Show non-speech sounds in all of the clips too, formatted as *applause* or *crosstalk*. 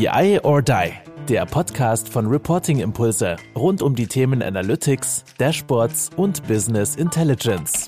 BI or Die, der Podcast von Reporting Impulse rund um die Themen Analytics, Dashboards und Business Intelligence.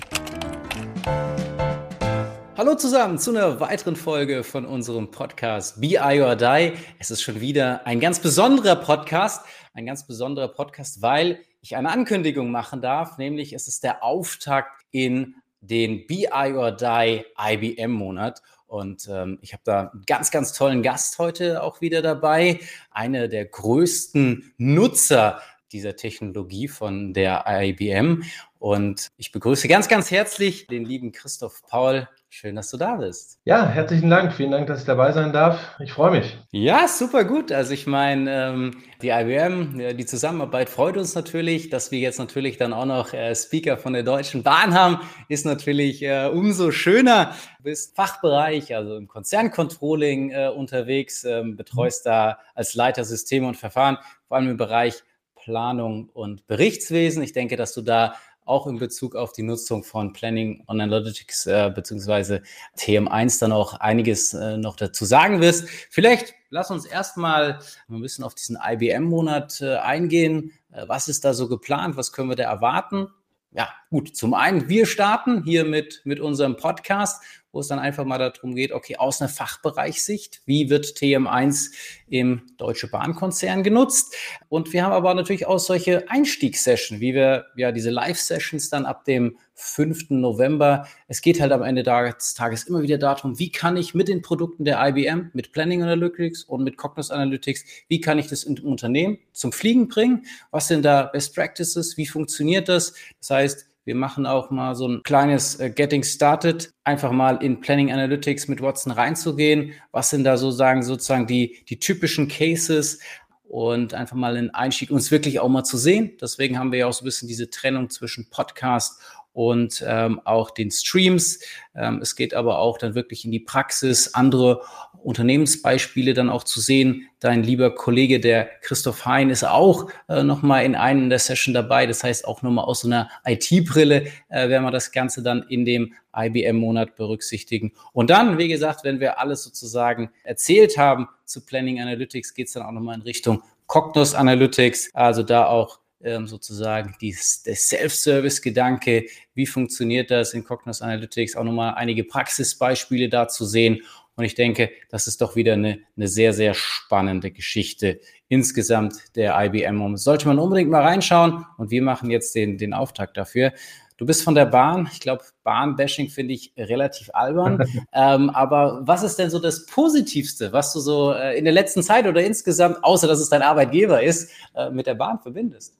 Hallo zusammen zu einer weiteren Folge von unserem Podcast BI or Die. Es ist schon wieder ein ganz besonderer Podcast, ein ganz besonderer Podcast, weil ich eine Ankündigung machen darf, nämlich es ist der Auftakt in den BI or Die IBM Monat. Und ähm, ich habe da einen ganz, ganz tollen Gast heute auch wieder dabei. Eine der größten Nutzer dieser Technologie von der IBM. Und ich begrüße ganz, ganz herzlich den lieben Christoph Paul. Schön, dass du da bist. Ja, herzlichen Dank. Vielen Dank, dass ich dabei sein darf. Ich freue mich. Ja, super gut. Also ich meine, ähm, die IBM, die Zusammenarbeit freut uns natürlich. Dass wir jetzt natürlich dann auch noch äh, Speaker von der Deutschen Bahn haben, ist natürlich äh, umso schöner. Du bist Fachbereich, also im Konzerncontrolling äh, unterwegs, ähm, betreust da als Leiter Systeme und Verfahren, vor allem im Bereich Planung und Berichtswesen. Ich denke, dass du da auch in Bezug auf die Nutzung von Planning on Analytics äh, bzw. TM1 dann auch einiges äh, noch dazu sagen wirst. Vielleicht lass uns erstmal ein bisschen auf diesen IBM-Monat äh, eingehen. Äh, was ist da so geplant? Was können wir da erwarten? Ja, gut. Zum einen, wir starten hier mit, mit unserem Podcast wo es dann einfach mal darum geht, okay, aus einer Fachbereichssicht, wie wird TM1 im Deutsche Bahnkonzern genutzt? Und wir haben aber natürlich auch solche Einstiegssessions, wie wir ja diese Live-Sessions dann ab dem 5. November. Es geht halt am Ende des Tages immer wieder darum, wie kann ich mit den Produkten der IBM, mit Planning Analytics und mit Cognos Analytics, wie kann ich das im Unternehmen zum Fliegen bringen? Was sind da Best Practices? Wie funktioniert das? Das heißt, wir machen auch mal so ein kleines äh, Getting Started, einfach mal in Planning Analytics mit Watson reinzugehen. Was sind da sozusagen sozusagen die, die typischen Cases? Und einfach mal einen Einstieg, uns wirklich auch mal zu sehen. Deswegen haben wir ja auch so ein bisschen diese Trennung zwischen Podcast und ähm, auch den Streams. Ähm, es geht aber auch dann wirklich in die Praxis, andere Unternehmensbeispiele dann auch zu sehen. Dein lieber Kollege, der Christoph Hein, ist auch äh, nochmal in einem der Session dabei. Das heißt, auch nochmal aus so einer IT-Brille äh, werden wir das Ganze dann in dem IBM-Monat berücksichtigen. Und dann, wie gesagt, wenn wir alles sozusagen erzählt haben zu Planning Analytics, geht es dann auch nochmal in Richtung Cognos Analytics, also da auch ähm, sozusagen die, der Self-Service-Gedanke, wie funktioniert das in Cognos Analytics, auch nochmal einige Praxisbeispiele da zu sehen. Und ich denke, das ist doch wieder eine, eine sehr, sehr spannende Geschichte insgesamt der IBM. Sollte man unbedingt mal reinschauen und wir machen jetzt den, den Auftakt dafür. Du bist von der Bahn. Ich glaube, Bahnbashing finde ich relativ albern. *laughs* ähm, aber was ist denn so das Positivste, was du so äh, in der letzten Zeit oder insgesamt, außer dass es dein Arbeitgeber ist, äh, mit der Bahn verbindest?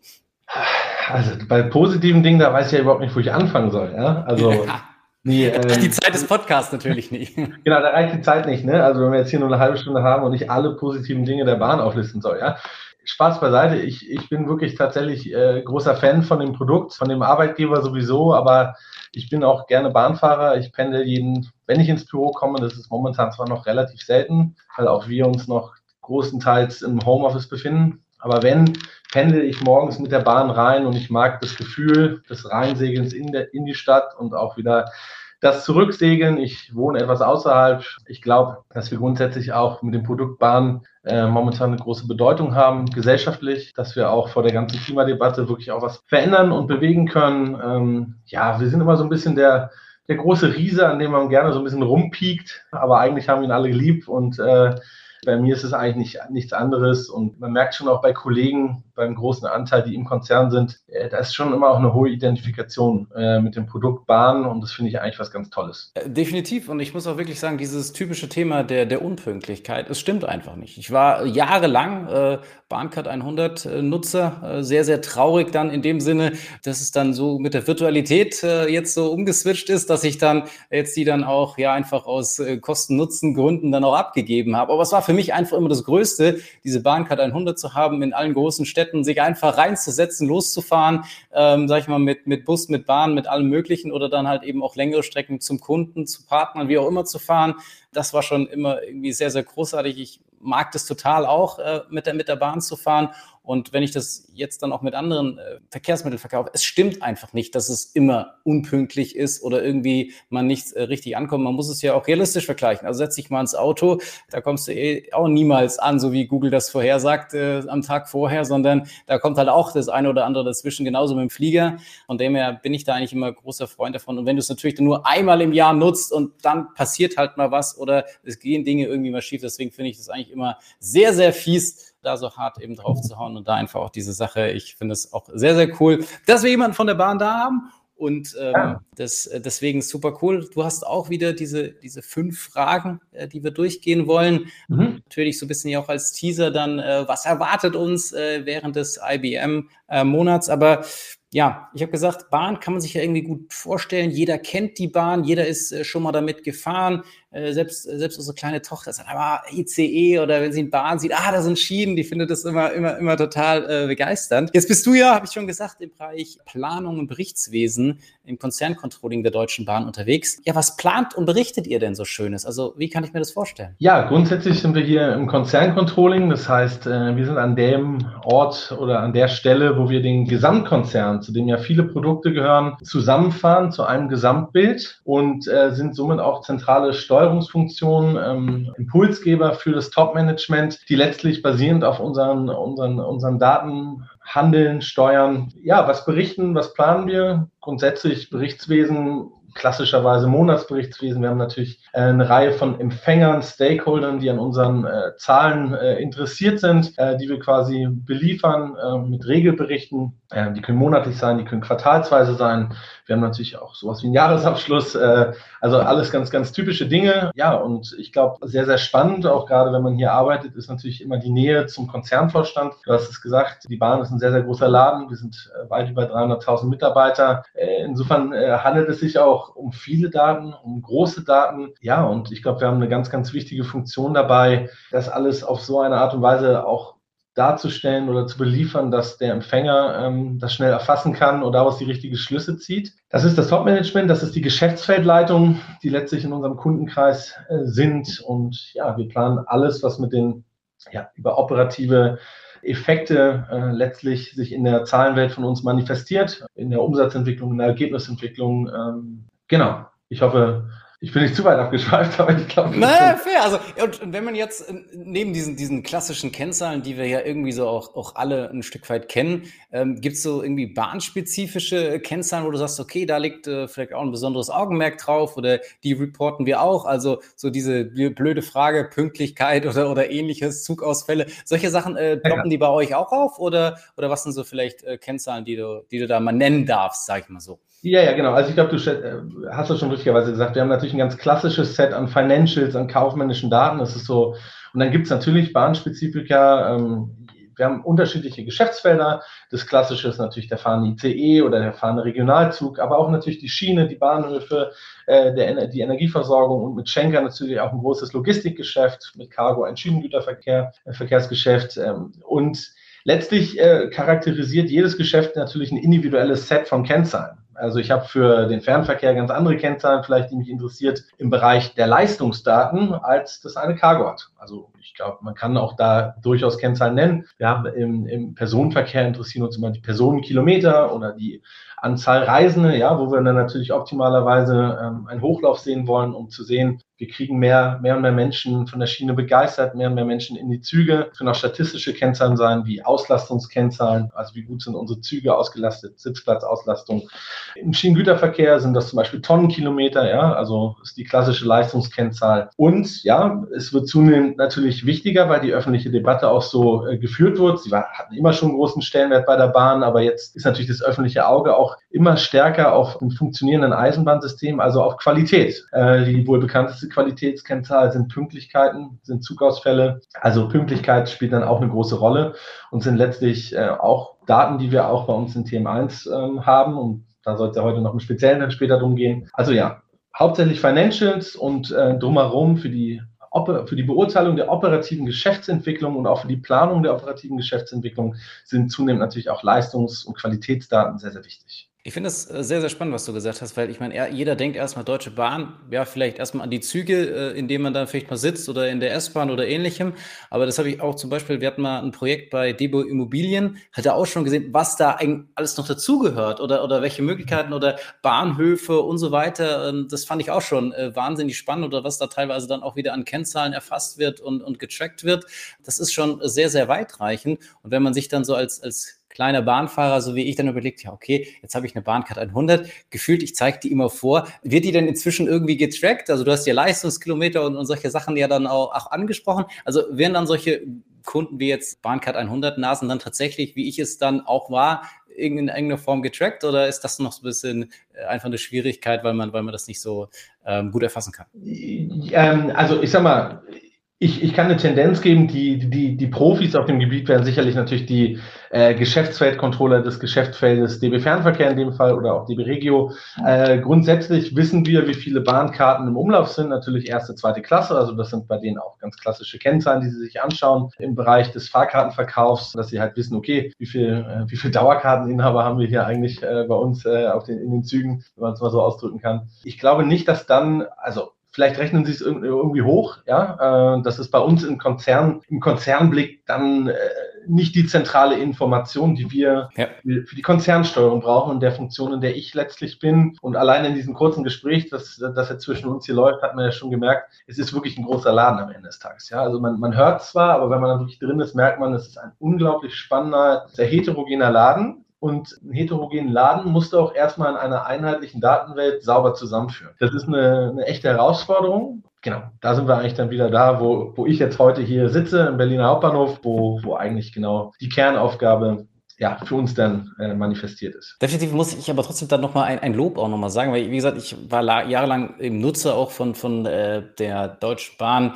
Also bei positiven Dingen, da weiß ich ja überhaupt nicht, wo ich anfangen soll. Ja? Also ja. *laughs* Nee, ähm, die Zeit des Podcasts natürlich nicht. *laughs* Genau, da reicht die Zeit nicht. Ne? Also wenn wir jetzt hier nur eine halbe Stunde haben und ich alle positiven Dinge der Bahn auflisten soll, ja. Spaß beiseite. Ich, ich bin wirklich tatsächlich äh, großer Fan von dem Produkt, von dem Arbeitgeber sowieso, aber ich bin auch gerne Bahnfahrer. Ich pendel jeden, wenn ich ins Büro komme, das ist momentan zwar noch relativ selten, weil auch wir uns noch großenteils im Homeoffice befinden. Aber wenn, pendel ich morgens mit der Bahn rein und ich mag das Gefühl des Reinsegelns in, der, in die Stadt und auch wieder das Zurücksegeln. Ich wohne etwas außerhalb. Ich glaube, dass wir grundsätzlich auch mit dem Produkt Bahn äh, momentan eine große Bedeutung haben, gesellschaftlich, dass wir auch vor der ganzen Klimadebatte wirklich auch was verändern und bewegen können. Ähm, ja, wir sind immer so ein bisschen der, der große Riese, an dem man gerne so ein bisschen rumpiekt, aber eigentlich haben wir ihn alle lieb und äh, bei mir ist es eigentlich nicht, nichts anderes und man merkt schon auch bei Kollegen beim großen Anteil, die im Konzern sind, äh, da ist schon immer auch eine hohe Identifikation äh, mit dem Produkt Bahn und das finde ich eigentlich was ganz Tolles. Äh, definitiv und ich muss auch wirklich sagen, dieses typische Thema der, der Unpünktlichkeit, es stimmt einfach nicht. Ich war jahrelang äh, Bahncard 100 äh, Nutzer, äh, sehr, sehr traurig dann in dem Sinne, dass es dann so mit der Virtualität äh, jetzt so umgeswitcht ist, dass ich dann jetzt die dann auch ja einfach aus Kosten-Nutzen-Gründen dann auch abgegeben habe. Aber es war für mich einfach immer das Größte, diese Bahncard 100 zu haben in allen großen Städten Städten, sich einfach reinzusetzen, loszufahren, ähm, sag ich mal, mit, mit Bus, mit Bahn, mit allem Möglichen oder dann halt eben auch längere Strecken zum Kunden, zu Partnern, wie auch immer zu fahren. Das war schon immer irgendwie sehr, sehr großartig. Ich mag das total auch, äh, mit, der, mit der Bahn zu fahren. Und wenn ich das jetzt dann auch mit anderen äh, Verkehrsmitteln verkaufe, es stimmt einfach nicht, dass es immer unpünktlich ist oder irgendwie man nicht äh, richtig ankommt. Man muss es ja auch realistisch vergleichen. Also setz dich mal ins Auto, da kommst du eh auch niemals an, so wie Google das vorhersagt äh, am Tag vorher, sondern da kommt halt auch das eine oder andere dazwischen, genauso mit dem Flieger. Von dem her bin ich da eigentlich immer großer Freund davon. Und wenn du es natürlich nur einmal im Jahr nutzt und dann passiert halt mal was oder es gehen Dinge irgendwie mal schief, deswegen finde ich das eigentlich immer sehr, sehr fies, da so hart eben drauf zu hauen und da einfach auch diese Sache, ich finde es auch sehr, sehr cool, dass wir jemanden von der Bahn da haben. Und ähm, ja. das, äh, deswegen super cool. Du hast auch wieder diese, diese fünf Fragen, äh, die wir durchgehen wollen. Mhm. Natürlich so ein bisschen ja auch als Teaser dann, äh, was erwartet uns äh, während des IBM-Monats. Äh, Aber ja, ich habe gesagt, Bahn kann man sich ja irgendwie gut vorstellen. Jeder kennt die Bahn, jeder ist äh, schon mal damit gefahren. Äh, selbst, äh, selbst unsere kleine Tochter sagt, aber ICE oder wenn sie eine Bahn sieht, ah, da sind Schienen, die findet das immer, immer, immer total äh, begeisternd. Jetzt bist du ja, habe ich schon gesagt, im Bereich Planung und Berichtswesen im Konzerncontrolling der Deutschen Bahn unterwegs. Ja, was plant und berichtet ihr denn so Schönes? Also, wie kann ich mir das vorstellen? Ja, grundsätzlich sind wir hier im Konzerncontrolling. Das heißt, wir sind an dem Ort oder an der Stelle, wo wir den Gesamtkonzern zu dem ja viele Produkte gehören, zusammenfahren zu einem Gesamtbild und äh, sind somit auch zentrale Steuerungsfunktionen, ähm, Impulsgeber für das Top-Management, die letztlich basierend auf unseren, unseren, unseren Daten handeln, steuern. Ja, was berichten, was planen wir? Grundsätzlich Berichtswesen klassischerweise Monatsberichtswesen. Wir haben natürlich äh, eine Reihe von Empfängern, Stakeholdern, die an unseren äh, Zahlen äh, interessiert sind, äh, die wir quasi beliefern äh, mit Regelberichten. Äh, die können monatlich sein, die können quartalsweise sein. Wir haben natürlich auch sowas wie einen Jahresabschluss. also alles ganz, ganz typische Dinge. Ja, und ich glaube, sehr, sehr spannend, auch gerade wenn man hier arbeitet, ist natürlich immer die Nähe zum Konzernvorstand. Du hast es gesagt, die Bahn ist ein sehr, sehr großer Laden. Wir sind weit über 300.000 Mitarbeiter. insofern handelt es sich auch um viele Daten, um große Daten. Ja, und ich glaube, wir haben eine ganz, ganz wichtige Funktion dabei, das alles auf so eine Art und Weise auch darzustellen oder zu beliefern, dass der Empfänger ähm, das schnell erfassen kann und daraus die richtigen Schlüsse zieht. Das ist das Top-Management, das ist die Geschäftsfeldleitung, die letztlich in unserem Kundenkreis äh, sind. Und ja, wir planen alles, was mit den ja, über operative Effekte äh, letztlich sich in der Zahlenwelt von uns manifestiert, in der Umsatzentwicklung, in der Ergebnisentwicklung, ähm, Genau. Ich hoffe, ich bin nicht zu weit abgeschweift, *laughs* aber ich glaube. Naja, fair. Also, und wenn man jetzt äh, neben diesen, diesen klassischen Kennzahlen, die wir ja irgendwie so auch, auch alle ein Stück weit kennen, ähm, gibt es so irgendwie bahnspezifische Kennzahlen, wo du sagst, okay, da liegt äh, vielleicht auch ein besonderes Augenmerk drauf oder die reporten wir auch. Also so diese blöde Frage, Pünktlichkeit oder, oder ähnliches, Zugausfälle, solche Sachen äh, ploppen ja. die bei euch auch auf oder, oder was sind so vielleicht äh, Kennzahlen, die du, die du da mal nennen darfst, sag ich mal so? Ja, ja, genau. Also ich glaube, du äh, hast das schon richtigerweise gesagt. Wir haben natürlich ein ganz klassisches Set an Financials, an kaufmännischen Daten. Das ist so. Und dann gibt es natürlich Bahnspezifika. Ähm, wir haben unterschiedliche Geschäftsfelder. Das Klassische ist natürlich der fahrende ICE oder der fahrende Regionalzug, aber auch natürlich die Schiene, die Bahnhöfe, äh, der, die Energieversorgung und mit Schenker natürlich auch ein großes Logistikgeschäft, mit Cargo ein Schienengüterverkehr, äh, Verkehrsgeschäft ähm, und Letztlich äh, charakterisiert jedes Geschäft natürlich ein individuelles Set von Kennzahlen. Also ich habe für den Fernverkehr ganz andere Kennzahlen, vielleicht die mich interessiert im Bereich der Leistungsdaten, als das eine Cargo hat. Also ich glaube, man kann auch da durchaus Kennzahlen nennen. Wir haben im, im Personenverkehr interessieren uns immer die Personenkilometer oder die Anzahl Reisende, ja, wo wir dann natürlich optimalerweise ähm, einen Hochlauf sehen wollen, um zu sehen, wir kriegen mehr, mehr und mehr Menschen von der Schiene begeistert, mehr und mehr Menschen in die Züge. Es können auch statistische Kennzahlen sein, wie Auslastungskennzahlen, also wie gut sind unsere Züge ausgelastet, Sitzplatzauslastung. Im Schienengüterverkehr sind das zum Beispiel Tonnenkilometer, ja, also ist die klassische Leistungskennzahl. Und ja, es wird zunehmend natürlich wichtiger, weil die öffentliche Debatte auch so äh, geführt wird. Sie war, hatten immer schon großen Stellenwert bei der Bahn, aber jetzt ist natürlich das öffentliche Auge auch immer stärker auf ein funktionierenden Eisenbahnsystem, also auf Qualität. Äh, die wohl bekannteste Qualitätskennzahl sind Pünktlichkeiten, sind Zugausfälle. Also Pünktlichkeit spielt dann auch eine große Rolle und sind letztlich äh, auch Daten, die wir auch bei uns in TM1 ähm, haben. Und da soll es ja heute noch im Speziellen dann später drum gehen. Also ja, hauptsächlich Financials und äh, drumherum für die für die Beurteilung der operativen Geschäftsentwicklung und auch für die Planung der operativen Geschäftsentwicklung sind zunehmend natürlich auch Leistungs- und Qualitätsdaten sehr, sehr wichtig. Ich finde es äh, sehr, sehr spannend, was du gesagt hast, weil ich meine, jeder denkt erstmal Deutsche Bahn, ja, vielleicht erstmal an die Züge, äh, in denen man dann vielleicht mal sitzt oder in der S-Bahn oder ähnlichem. Aber das habe ich auch zum Beispiel, wir hatten mal ein Projekt bei Debo Immobilien, hat er auch schon gesehen, was da alles noch dazugehört oder, oder welche Möglichkeiten oder Bahnhöfe und so weiter. Ähm, das fand ich auch schon äh, wahnsinnig spannend oder was da teilweise dann auch wieder an Kennzahlen erfasst wird und, und getrackt wird. Das ist schon sehr, sehr weitreichend. Und wenn man sich dann so als, als kleiner Bahnfahrer, so wie ich, dann überlegt, ja, okay, jetzt habe ich eine Bahncard 100, gefühlt, ich zeige die immer vor. Wird die denn inzwischen irgendwie getrackt? Also du hast ja Leistungskilometer und, und solche Sachen ja dann auch, auch angesprochen. Also werden dann solche Kunden wie jetzt Bahncard 100 Nasen dann tatsächlich, wie ich es dann auch war, in irgendeiner Form getrackt oder ist das noch so ein bisschen äh, einfach eine Schwierigkeit, weil man, weil man das nicht so ähm, gut erfassen kann? Ähm, also ich sag mal, ich, ich kann eine Tendenz geben, die, die, die Profis auf dem Gebiet werden sicherlich natürlich die äh, Geschäftsfeldcontroller des Geschäftsfeldes DB Fernverkehr in dem Fall oder auch DB Regio. Äh, grundsätzlich wissen wir, wie viele Bahnkarten im Umlauf sind. Natürlich erste, zweite Klasse. Also das sind bei denen auch ganz klassische Kennzahlen, die sie sich anschauen im Bereich des Fahrkartenverkaufs, dass sie halt wissen, okay, wie viel, äh, wie viel Dauerkarteninhaber haben wir hier eigentlich äh, bei uns äh, auf den, in den Zügen, wenn man es mal so ausdrücken kann. Ich glaube nicht, dass dann, also Vielleicht rechnen Sie es irgendwie hoch, ja. Äh, das ist bei uns im Konzern, im Konzernblick dann äh, nicht die zentrale Information, die wir ja. für die Konzernsteuerung brauchen und der Funktion, in der ich letztlich bin. Und allein in diesem kurzen Gespräch, das, das jetzt zwischen uns hier läuft, hat man ja schon gemerkt, es ist wirklich ein großer Laden am Ende des Tages. Ja, also man, man hört zwar, aber wenn man dann wirklich drin ist, merkt man, es ist ein unglaublich spannender, sehr heterogener Laden und einen heterogenen Laden musst du auch erstmal in einer einheitlichen Datenwelt sauber zusammenführen. Das ist eine, eine echte Herausforderung. Genau, da sind wir eigentlich dann wieder da, wo, wo ich jetzt heute hier sitze, im Berliner Hauptbahnhof, wo, wo eigentlich genau die Kernaufgabe ja, für uns dann äh, manifestiert ist. Definitiv muss ich aber trotzdem dann nochmal ein, ein Lob auch nochmal sagen, weil, wie gesagt, ich war jahrelang im Nutzer auch von, von äh, der Deutschen Bahn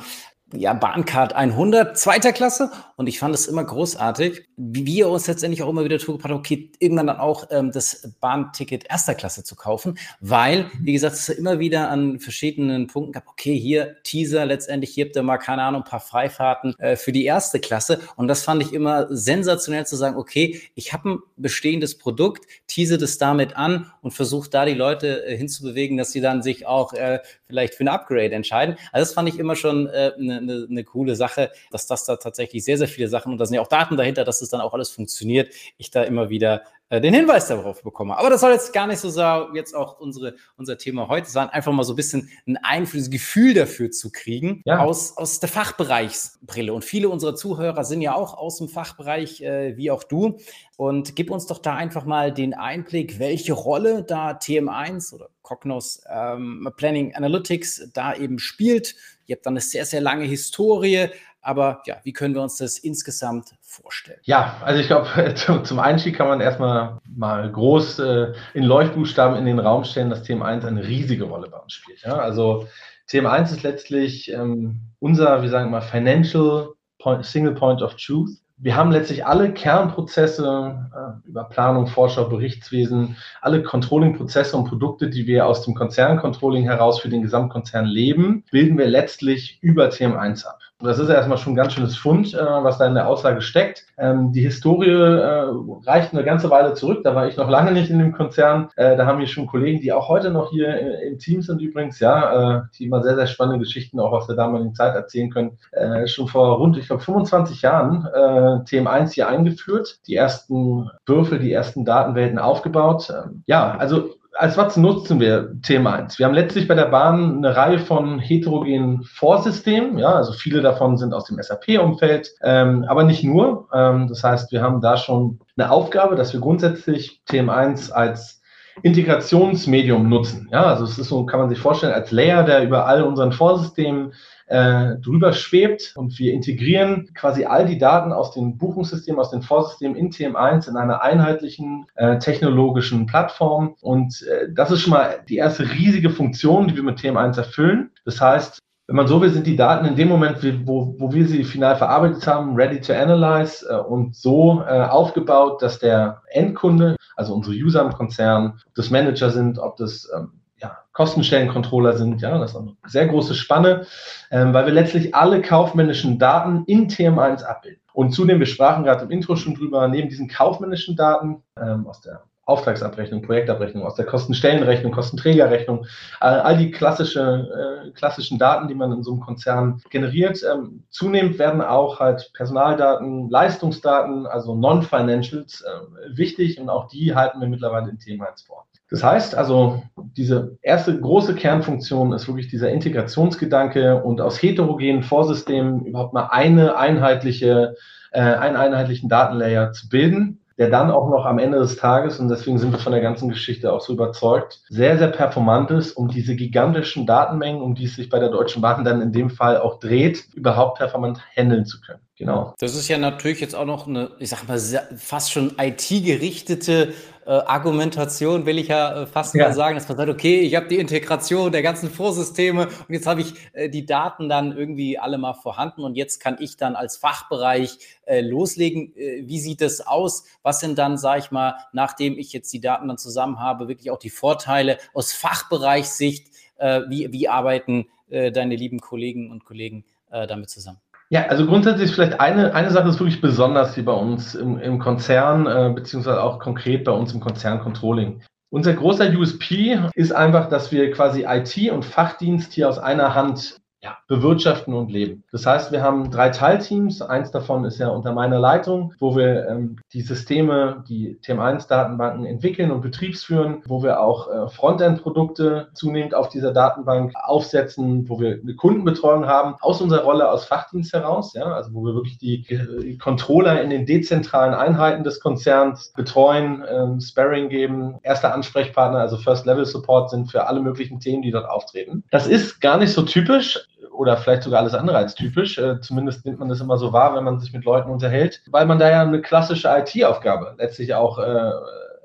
ja, Bahncard 100, zweiter Klasse. Und ich fand es immer großartig, wie wir uns letztendlich auch immer wieder zugebracht haben, okay, irgendwann dann auch ähm, das Bahnticket erster Klasse zu kaufen, weil, wie gesagt, es immer wieder an verschiedenen Punkten gab, okay, hier Teaser, letztendlich hier habt ihr mal, keine Ahnung, ein paar Freifahrten äh, für die erste Klasse. Und das fand ich immer sensationell zu sagen, okay, ich habe ein bestehendes Produkt, tease das damit an und versuche da die Leute äh, hinzubewegen, dass sie dann sich auch äh, vielleicht für ein Upgrade entscheiden. Also das fand ich immer schon äh, eine eine, eine coole Sache, dass das da tatsächlich sehr, sehr viele Sachen und da sind ja auch Daten dahinter, dass es dann auch alles funktioniert. Ich da immer wieder äh, den Hinweis darauf bekomme. Aber das soll jetzt gar nicht so sein, jetzt auch unsere, unser Thema heute sein, einfach mal so ein bisschen ein Einfluss, Gefühl dafür zu kriegen ja. aus, aus der Fachbereichsbrille. Und viele unserer Zuhörer sind ja auch aus dem Fachbereich, äh, wie auch du. Und gib uns doch da einfach mal den Einblick, welche Rolle da TM1 oder Cognos ähm, Planning Analytics da eben spielt. Ihr habt dann eine sehr, sehr lange Historie. Aber ja, wie können wir uns das insgesamt vorstellen? Ja, also ich glaube, *laughs* zum Einstieg kann man erstmal mal groß äh, in Leuchtbuchstaben in den Raum stellen, dass TM1 eine riesige Rolle bei uns spielt. Ja? Also TM1 ist letztlich ähm, unser, wie sagen wir mal, Financial Point, Single Point of Truth wir haben letztlich alle Kernprozesse äh, über Planung, Vorschau, Berichtswesen, alle Controlling-Prozesse und Produkte, die wir aus dem Konzerncontrolling heraus für den Gesamtkonzern leben, bilden wir letztlich über TM1 ab. Das ist erstmal schon ein ganz schönes Fund, äh, was da in der Aussage steckt. Ähm, die Historie äh, reicht eine ganze Weile zurück. Da war ich noch lange nicht in dem Konzern. Äh, da haben wir schon Kollegen, die auch heute noch hier äh, im Team sind übrigens, ja, äh, die immer sehr, sehr spannende Geschichten auch aus der damaligen Zeit erzählen können. Äh, schon vor rund, ich glaube, 25 Jahren TM1 hier eingeführt, die ersten Würfel, die ersten Datenwelten aufgebaut. Ähm, ja, also als was nutzen wir Thema 1? Wir haben letztlich bei der Bahn eine Reihe von heterogenen Vorsystemen. Ja, also viele davon sind aus dem SAP-Umfeld, ähm, aber nicht nur. Ähm, das heißt, wir haben da schon eine Aufgabe, dass wir grundsätzlich TM1 als Integrationsmedium nutzen. Ja, also es ist so, kann man sich vorstellen, als Layer, der über all unseren Vorsystemen äh, drüber schwebt und wir integrieren quasi all die Daten aus den Buchungssystemen, aus den Vorsystemen in TM1 in einer einheitlichen äh, technologischen Plattform. Und äh, das ist schon mal die erste riesige Funktion, die wir mit TM1 erfüllen. Das heißt, wenn man so will, sind die Daten in dem Moment, wo, wo wir sie final verarbeitet haben, ready to analyze äh, und so äh, aufgebaut, dass der Endkunde, also unsere User im Konzern, ob das Manager sind, ob das ähm, ja, Kostenstellencontroller sind. Ja, das ist eine sehr große Spanne, ähm, weil wir letztlich alle kaufmännischen Daten in TM1 abbilden. Und zudem, wir sprachen gerade im Intro schon drüber, neben diesen kaufmännischen Daten ähm, aus der Auftragsabrechnung, Projektabrechnung, aus der Kostenstellenrechnung, Kostenträgerrechnung, all die klassische, äh, klassischen Daten, die man in so einem Konzern generiert. Ähm, zunehmend werden auch halt Personaldaten, Leistungsdaten, also Non-Financials äh, wichtig und auch die halten wir mittlerweile in Thema 1 vor. Das heißt also, diese erste große Kernfunktion ist wirklich dieser Integrationsgedanke und aus heterogenen Vorsystemen überhaupt mal eine einheitliche, äh, einen einheitlichen Datenlayer zu bilden der dann auch noch am Ende des Tages, und deswegen sind wir von der ganzen Geschichte auch so überzeugt, sehr, sehr performant ist, um diese gigantischen Datenmengen, um die es sich bei der Deutschen Bahn dann in dem Fall auch dreht, überhaupt performant handeln zu können. Genau. Das ist ja natürlich jetzt auch noch eine, ich sag mal, fast schon IT-gerichtete äh, Argumentation, will ich ja äh, fast ja. mal sagen, dass man sagt, okay, ich habe die Integration der ganzen Vorsysteme und jetzt habe ich äh, die Daten dann irgendwie alle mal vorhanden und jetzt kann ich dann als Fachbereich äh, loslegen. Äh, wie sieht es aus? Was sind dann, sage ich mal, nachdem ich jetzt die Daten dann zusammen habe, wirklich auch die Vorteile aus Fachbereichssicht? Äh, wie, wie arbeiten deine lieben Kollegen und Kollegen damit zusammen? Ja, also grundsätzlich vielleicht eine, eine Sache ist wirklich besonders hier bei uns im, im Konzern, äh, beziehungsweise auch konkret bei uns im Konzern-Controlling. Unser großer USP ist einfach, dass wir quasi IT und Fachdienst hier aus einer Hand ja, bewirtschaften und leben. Das heißt, wir haben drei Teilteams. Eins davon ist ja unter meiner Leitung, wo wir ähm, die Systeme, die TM1-Datenbanken entwickeln und betriebsführen, wo wir auch äh, Frontend-Produkte zunehmend auf dieser Datenbank aufsetzen, wo wir eine Kundenbetreuung haben, aus unserer Rolle als Fachdienst heraus, ja, also wo wir wirklich die, die Controller in den dezentralen Einheiten des Konzerns betreuen, ähm, Sparring geben, erster Ansprechpartner, also First-Level-Support sind für alle möglichen Themen, die dort auftreten. Das ist gar nicht so typisch oder vielleicht sogar alles andere als typisch. Äh, zumindest nimmt man das immer so wahr, wenn man sich mit Leuten unterhält, weil man da ja eine klassische IT-Aufgabe letztlich auch äh,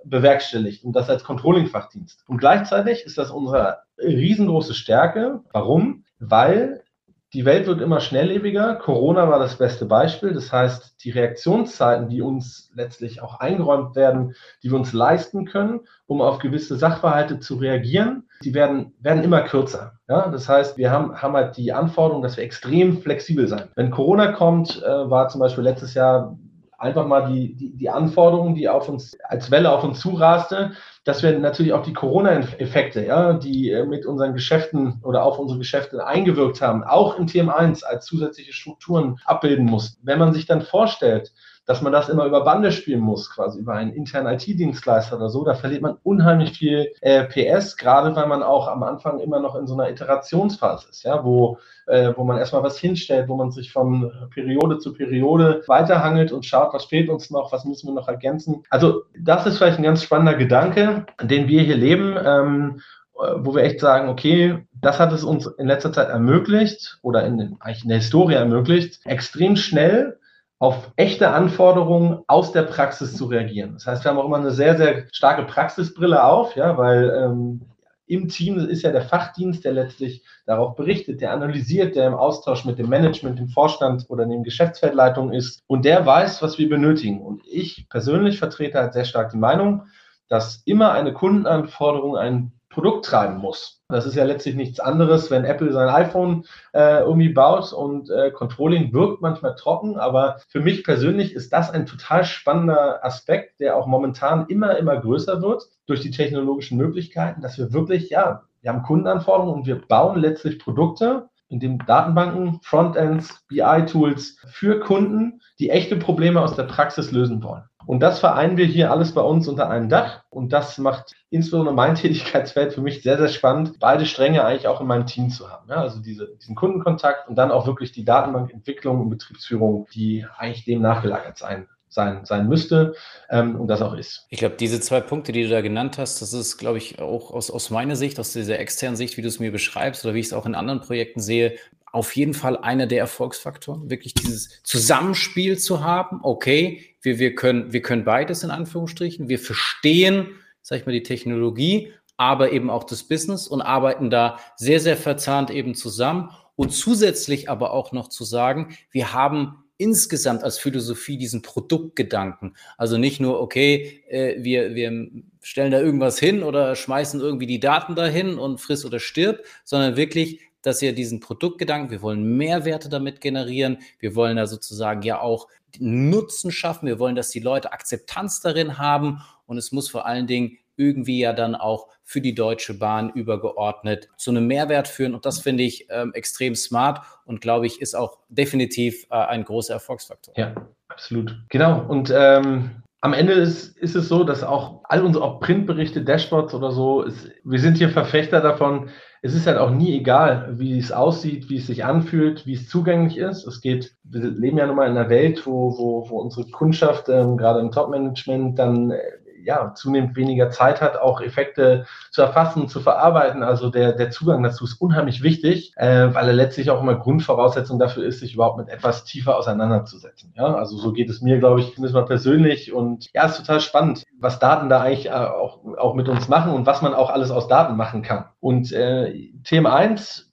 bewerkstelligt und das als Controlling-Fachdienst. Und gleichzeitig ist das unsere riesengroße Stärke. Warum? Weil die Welt wird immer schnelllebiger. Corona war das beste Beispiel. Das heißt, die Reaktionszeiten, die uns letztlich auch eingeräumt werden, die wir uns leisten können, um auf gewisse Sachverhalte zu reagieren, die werden, werden immer kürzer. Ja, das heißt, wir haben, haben halt die Anforderung, dass wir extrem flexibel sein. Wenn Corona kommt, äh, war zum Beispiel letztes Jahr einfach mal die, die, die Anforderungen, die auf uns als Welle auf uns zuraste, dass wir natürlich auch die Corona-Effekte, ja, die äh, mit unseren Geschäften oder auf unsere Geschäfte eingewirkt haben, auch in TM1 als zusätzliche Strukturen abbilden muss. Wenn man sich dann vorstellt, dass man das immer über Bande spielen muss, quasi über einen internen IT-Dienstleister oder so, da verliert man unheimlich viel äh, PS, gerade weil man auch am Anfang immer noch in so einer Iterationsphase ist, ja, wo, äh, wo man erstmal was hinstellt, wo man sich von Periode zu Periode weiterhangelt und schaut, was fehlt uns noch, was müssen wir noch ergänzen. Also das ist vielleicht ein ganz spannender Gedanke, den wir hier leben. Ähm, wo wir echt sagen, okay, das hat es uns in letzter Zeit ermöglicht oder in, eigentlich in der Historie ermöglicht, extrem schnell auf echte Anforderungen aus der Praxis zu reagieren. Das heißt, wir haben auch immer eine sehr, sehr starke Praxisbrille auf, ja, weil ähm, im Team ist ja der Fachdienst, der letztlich darauf berichtet, der analysiert, der im Austausch mit dem Management, dem Vorstand oder dem Geschäftsfeldleitung ist und der weiß, was wir benötigen. Und ich persönlich vertrete halt sehr stark die Meinung, dass immer eine Kundenanforderung ein Produkt treiben muss. Das ist ja letztlich nichts anderes, wenn Apple sein iPhone äh, irgendwie baut und äh, Controlling wirkt manchmal trocken, aber für mich persönlich ist das ein total spannender Aspekt, der auch momentan immer, immer größer wird durch die technologischen Möglichkeiten, dass wir wirklich, ja, wir haben Kundenanforderungen und wir bauen letztlich Produkte, in dem Datenbanken, Frontends, BI-Tools für Kunden, die echte Probleme aus der Praxis lösen wollen. Und das vereinen wir hier alles bei uns unter einem Dach. Und das macht insbesondere mein *laughs* Tätigkeitsfeld für mich sehr, sehr spannend, beide Stränge eigentlich auch in meinem Team zu haben. Ja, also diese, diesen Kundenkontakt und dann auch wirklich die Datenbankentwicklung und Betriebsführung, die eigentlich dem nachgelagert sein sein, sein müsste ähm, und das auch ist. Ich glaube, diese zwei Punkte, die du da genannt hast, das ist, glaube ich, auch aus, aus meiner Sicht, aus dieser externen Sicht, wie du es mir beschreibst oder wie ich es auch in anderen Projekten sehe, auf jeden Fall einer der Erfolgsfaktoren, wirklich dieses Zusammenspiel zu haben. Okay, wir, wir, können, wir können beides in Anführungsstrichen. Wir verstehen, sag ich mal, die Technologie, aber eben auch das Business und arbeiten da sehr, sehr verzahnt eben zusammen. Und zusätzlich aber auch noch zu sagen, wir haben insgesamt als Philosophie diesen Produktgedanken. Also nicht nur, okay, äh, wir, wir stellen da irgendwas hin oder schmeißen irgendwie die Daten dahin und friss oder stirb, sondern wirklich dass ihr diesen Produktgedanken, wir wollen Mehrwerte damit generieren, wir wollen da sozusagen ja auch Nutzen schaffen, wir wollen, dass die Leute Akzeptanz darin haben und es muss vor allen Dingen irgendwie ja dann auch für die Deutsche Bahn übergeordnet zu einem Mehrwert führen. Und das finde ich ähm, extrem smart und glaube ich, ist auch definitiv äh, ein großer Erfolgsfaktor. Ja, absolut. Genau. Und ähm, am Ende ist, ist es so, dass auch all unsere auch Printberichte, Dashboards oder so, ist, wir sind hier Verfechter davon. Es ist halt auch nie egal, wie es aussieht, wie es sich anfühlt, wie es zugänglich ist. Es geht, wir leben ja nun mal in einer Welt, wo, wo, wo unsere Kundschaft, ähm, gerade im Top-Management, dann äh, ja, zunehmend weniger Zeit hat, auch Effekte zu erfassen, zu verarbeiten. Also der, der Zugang dazu ist unheimlich wichtig, äh, weil er letztlich auch immer Grundvoraussetzung dafür ist, sich überhaupt mit etwas tiefer auseinanderzusetzen. Ja, also so geht es mir, glaube ich, zumindest mal persönlich. Und ja, ist total spannend, was Daten da eigentlich äh, auch, auch mit uns machen und was man auch alles aus Daten machen kann. Und äh, Thema eins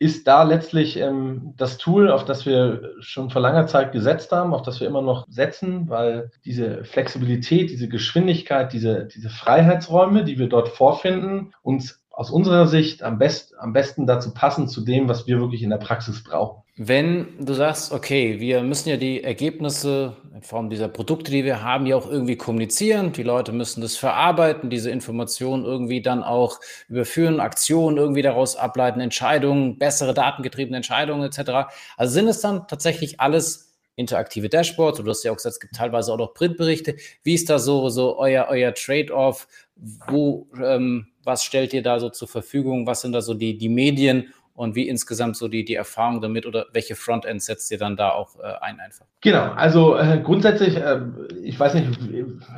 ist da letztlich ähm, das Tool, auf das wir schon vor langer Zeit gesetzt haben, auf das wir immer noch setzen, weil diese Flexibilität, diese Geschwindigkeit, diese, diese Freiheitsräume, die wir dort vorfinden, uns aus unserer Sicht am, best, am besten dazu passen zu dem, was wir wirklich in der Praxis brauchen. Wenn du sagst, okay, wir müssen ja die Ergebnisse in Form dieser Produkte, die wir haben, ja auch irgendwie kommunizieren. Die Leute müssen das verarbeiten, diese Informationen irgendwie dann auch überführen, Aktionen irgendwie daraus ableiten, Entscheidungen, bessere datengetriebene Entscheidungen etc. Also sind es dann tatsächlich alles interaktive Dashboards? Du hast ja auch gesagt, es gibt teilweise auch noch Printberichte. Wie ist da so, so euer, euer Trade-off? Ähm, was stellt ihr da so zur Verfügung? Was sind da so die, die Medien? Und wie insgesamt so die, die Erfahrung damit oder welche Frontends setzt ihr dann da auch äh, ein einfach? Genau, also äh, grundsätzlich, äh, ich weiß nicht,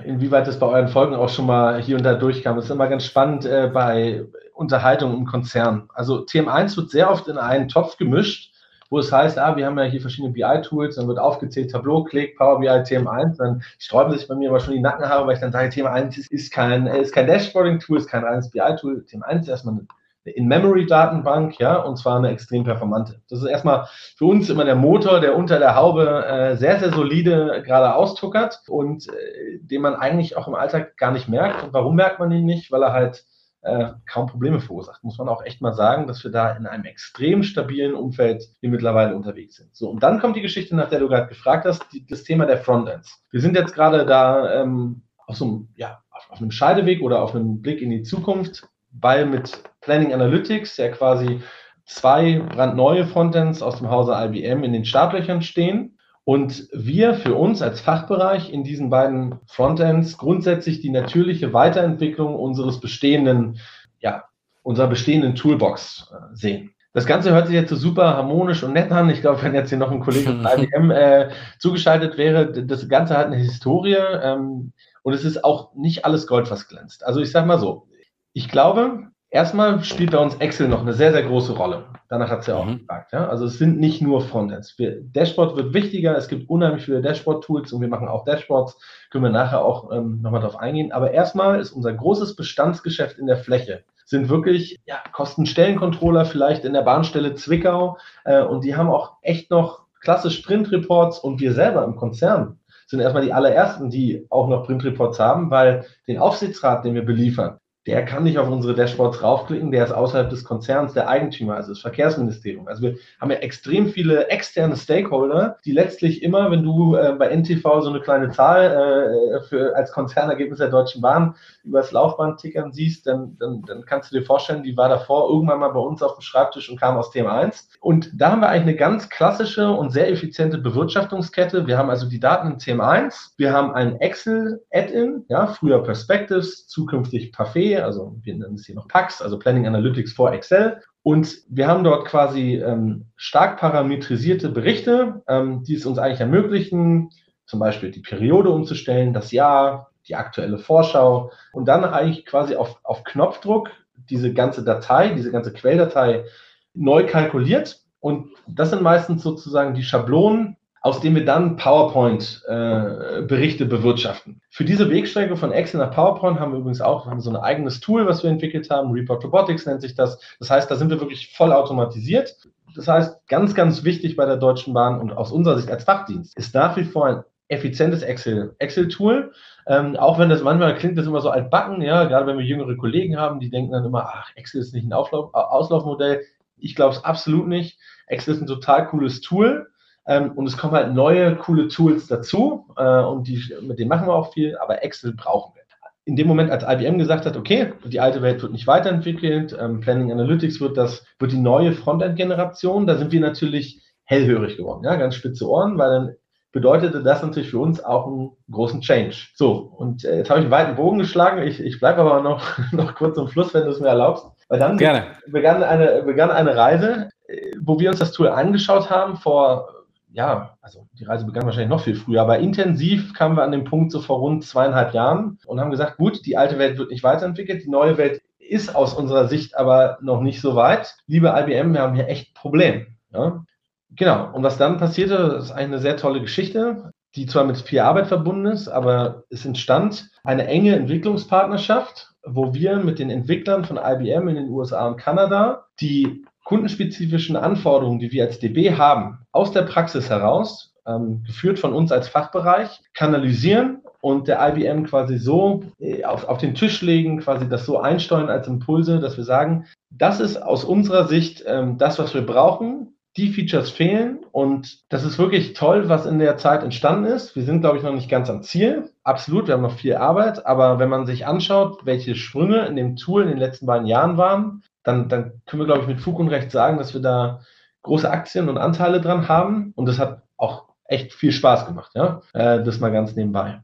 inwieweit das bei euren Folgen auch schon mal hier und da durchkam. Es ist immer ganz spannend äh, bei Unterhaltung im Konzern. Also TM1 wird sehr oft in einen Topf gemischt wo es heißt, ah, wir haben ja hier verschiedene BI-Tools, dann wird aufgezählt Tableau, Click, Power BI, TM1, dann sträuben sich bei mir aber schon die Nackenhaare, weil ich dann sage, TM1 ist, ist kein, ist kein Dashboarding-Tool, ist kein reines BI-Tool, TM1 ist erstmal eine in-Memory-Datenbank, ja, und zwar eine extrem performante. Das ist erstmal für uns immer der Motor, der unter der Haube äh, sehr, sehr solide gerade austuckert und äh, den man eigentlich auch im Alltag gar nicht merkt. Und warum merkt man ihn nicht? Weil er halt äh, kaum Probleme verursacht. Muss man auch echt mal sagen, dass wir da in einem extrem stabilen Umfeld hier mittlerweile unterwegs sind. So, und dann kommt die Geschichte, nach der du gerade gefragt hast, die, das Thema der Frontends. Wir sind jetzt gerade da ähm, auf so einem, ja, auf, auf einem Scheideweg oder auf einem Blick in die Zukunft weil mit Planning Analytics ja quasi zwei brandneue Frontends aus dem Hause IBM in den Startlöchern stehen und wir für uns als Fachbereich in diesen beiden Frontends grundsätzlich die natürliche Weiterentwicklung unseres bestehenden, ja, unserer bestehenden Toolbox äh, sehen. Das Ganze hört sich jetzt so super harmonisch und nett an. Ich glaube, wenn jetzt hier noch ein Kollege von *laughs* IBM äh, zugeschaltet wäre, das Ganze hat eine Historie ähm, und es ist auch nicht alles Gold, was glänzt. Also ich sage mal so, ich glaube, erstmal spielt bei uns Excel noch eine sehr, sehr große Rolle. Danach hat es ja auch mhm. gefragt. Ja? Also es sind nicht nur Frontends. Wir, Dashboard wird wichtiger. Es gibt unheimlich viele Dashboard-Tools und wir machen auch Dashboards. Können wir nachher auch ähm, nochmal drauf eingehen. Aber erstmal ist unser großes Bestandsgeschäft in der Fläche sind wirklich ja, Kostenstellencontroller vielleicht in der Bahnstelle Zwickau äh, und die haben auch echt noch klasse Sprint-Reports und wir selber im Konzern sind erstmal die allerersten, die auch noch Print-Reports haben, weil den Aufsichtsrat, den wir beliefern, der kann nicht auf unsere Dashboards raufklicken, der ist außerhalb des Konzerns der Eigentümer, also das Verkehrsministerium. Also wir haben ja extrem viele externe Stakeholder, die letztlich immer, wenn du äh, bei NTV so eine kleine Zahl äh, für, als Konzernergebnis der Deutschen Bahn übers Laufband tickern siehst, dann, dann, dann kannst du dir vorstellen, die war davor irgendwann mal bei uns auf dem Schreibtisch und kam aus Thema 1. Und da haben wir eigentlich eine ganz klassische und sehr effiziente Bewirtschaftungskette. Wir haben also die Daten in Thema 1, wir haben ein Excel-Add-in, ja, früher Perspectives, zukünftig Parfait, also wir nennen es hier noch PAX, also Planning Analytics for Excel. Und wir haben dort quasi ähm, stark parametrisierte Berichte, ähm, die es uns eigentlich ermöglichen, zum Beispiel die Periode umzustellen, das Jahr, die aktuelle Vorschau und dann eigentlich quasi auf, auf Knopfdruck diese ganze Datei, diese ganze Quelldatei neu kalkuliert. Und das sind meistens sozusagen die Schablonen, aus dem wir dann PowerPoint-Berichte äh, bewirtschaften. Für diese Wegstrecke von Excel nach PowerPoint haben wir übrigens auch haben so ein eigenes Tool, was wir entwickelt haben. Report Robotics nennt sich das. Das heißt, da sind wir wirklich voll automatisiert. Das heißt, ganz, ganz wichtig bei der Deutschen Bahn und aus unserer Sicht als Fachdienst ist nach wie vor ein effizientes Excel, Excel-Tool. Ähm, auch wenn das manchmal klingt das immer so altbacken, ja, gerade wenn wir jüngere Kollegen haben, die denken dann immer, ach, Excel ist nicht ein Auflauf, Auslaufmodell Ich glaube es absolut nicht. Excel ist ein total cooles Tool. Ähm, und es kommen halt neue, coole Tools dazu. Äh, und die, mit denen machen wir auch viel. Aber Excel brauchen wir. In dem Moment, als IBM gesagt hat, okay, die alte Welt wird nicht weiterentwickelt, ähm, Planning Analytics wird das, wird die neue Frontend-Generation, da sind wir natürlich hellhörig geworden, ja, ganz spitze Ohren, weil dann bedeutete das natürlich für uns auch einen großen Change. So, und äh, jetzt habe ich einen weiten Bogen geschlagen. Ich, ich bleibe aber noch, *laughs* noch kurz zum Schluss, wenn du es mir erlaubst. Weil dann Gerne. Begann, eine, begann eine Reise, äh, wo wir uns das Tool angeschaut haben vor, ja, also die Reise begann wahrscheinlich noch viel früher, aber intensiv kamen wir an den Punkt so vor rund zweieinhalb Jahren und haben gesagt, gut, die alte Welt wird nicht weiterentwickelt, die neue Welt ist aus unserer Sicht aber noch nicht so weit. Liebe IBM, wir haben hier echt ein Problem. Ja? Genau, und was dann passierte, ist eigentlich eine sehr tolle Geschichte, die zwar mit viel Arbeit verbunden ist, aber es entstand eine enge Entwicklungspartnerschaft, wo wir mit den Entwicklern von IBM in den USA und Kanada die kundenspezifischen Anforderungen, die wir als DB haben, aus der Praxis heraus, ähm, geführt von uns als Fachbereich, kanalisieren und der IBM quasi so äh, auf, auf den Tisch legen, quasi das so einsteuern als Impulse, dass wir sagen, das ist aus unserer Sicht ähm, das, was wir brauchen, die Features fehlen und das ist wirklich toll, was in der Zeit entstanden ist. Wir sind, glaube ich, noch nicht ganz am Ziel. Absolut, wir haben noch viel Arbeit, aber wenn man sich anschaut, welche Sprünge in dem Tool in den letzten beiden Jahren waren, dann, dann können wir, glaube ich, mit Fug und Recht sagen, dass wir da große Aktien und Anteile dran haben und das hat auch echt viel Spaß gemacht, ja, äh, das mal ganz nebenbei.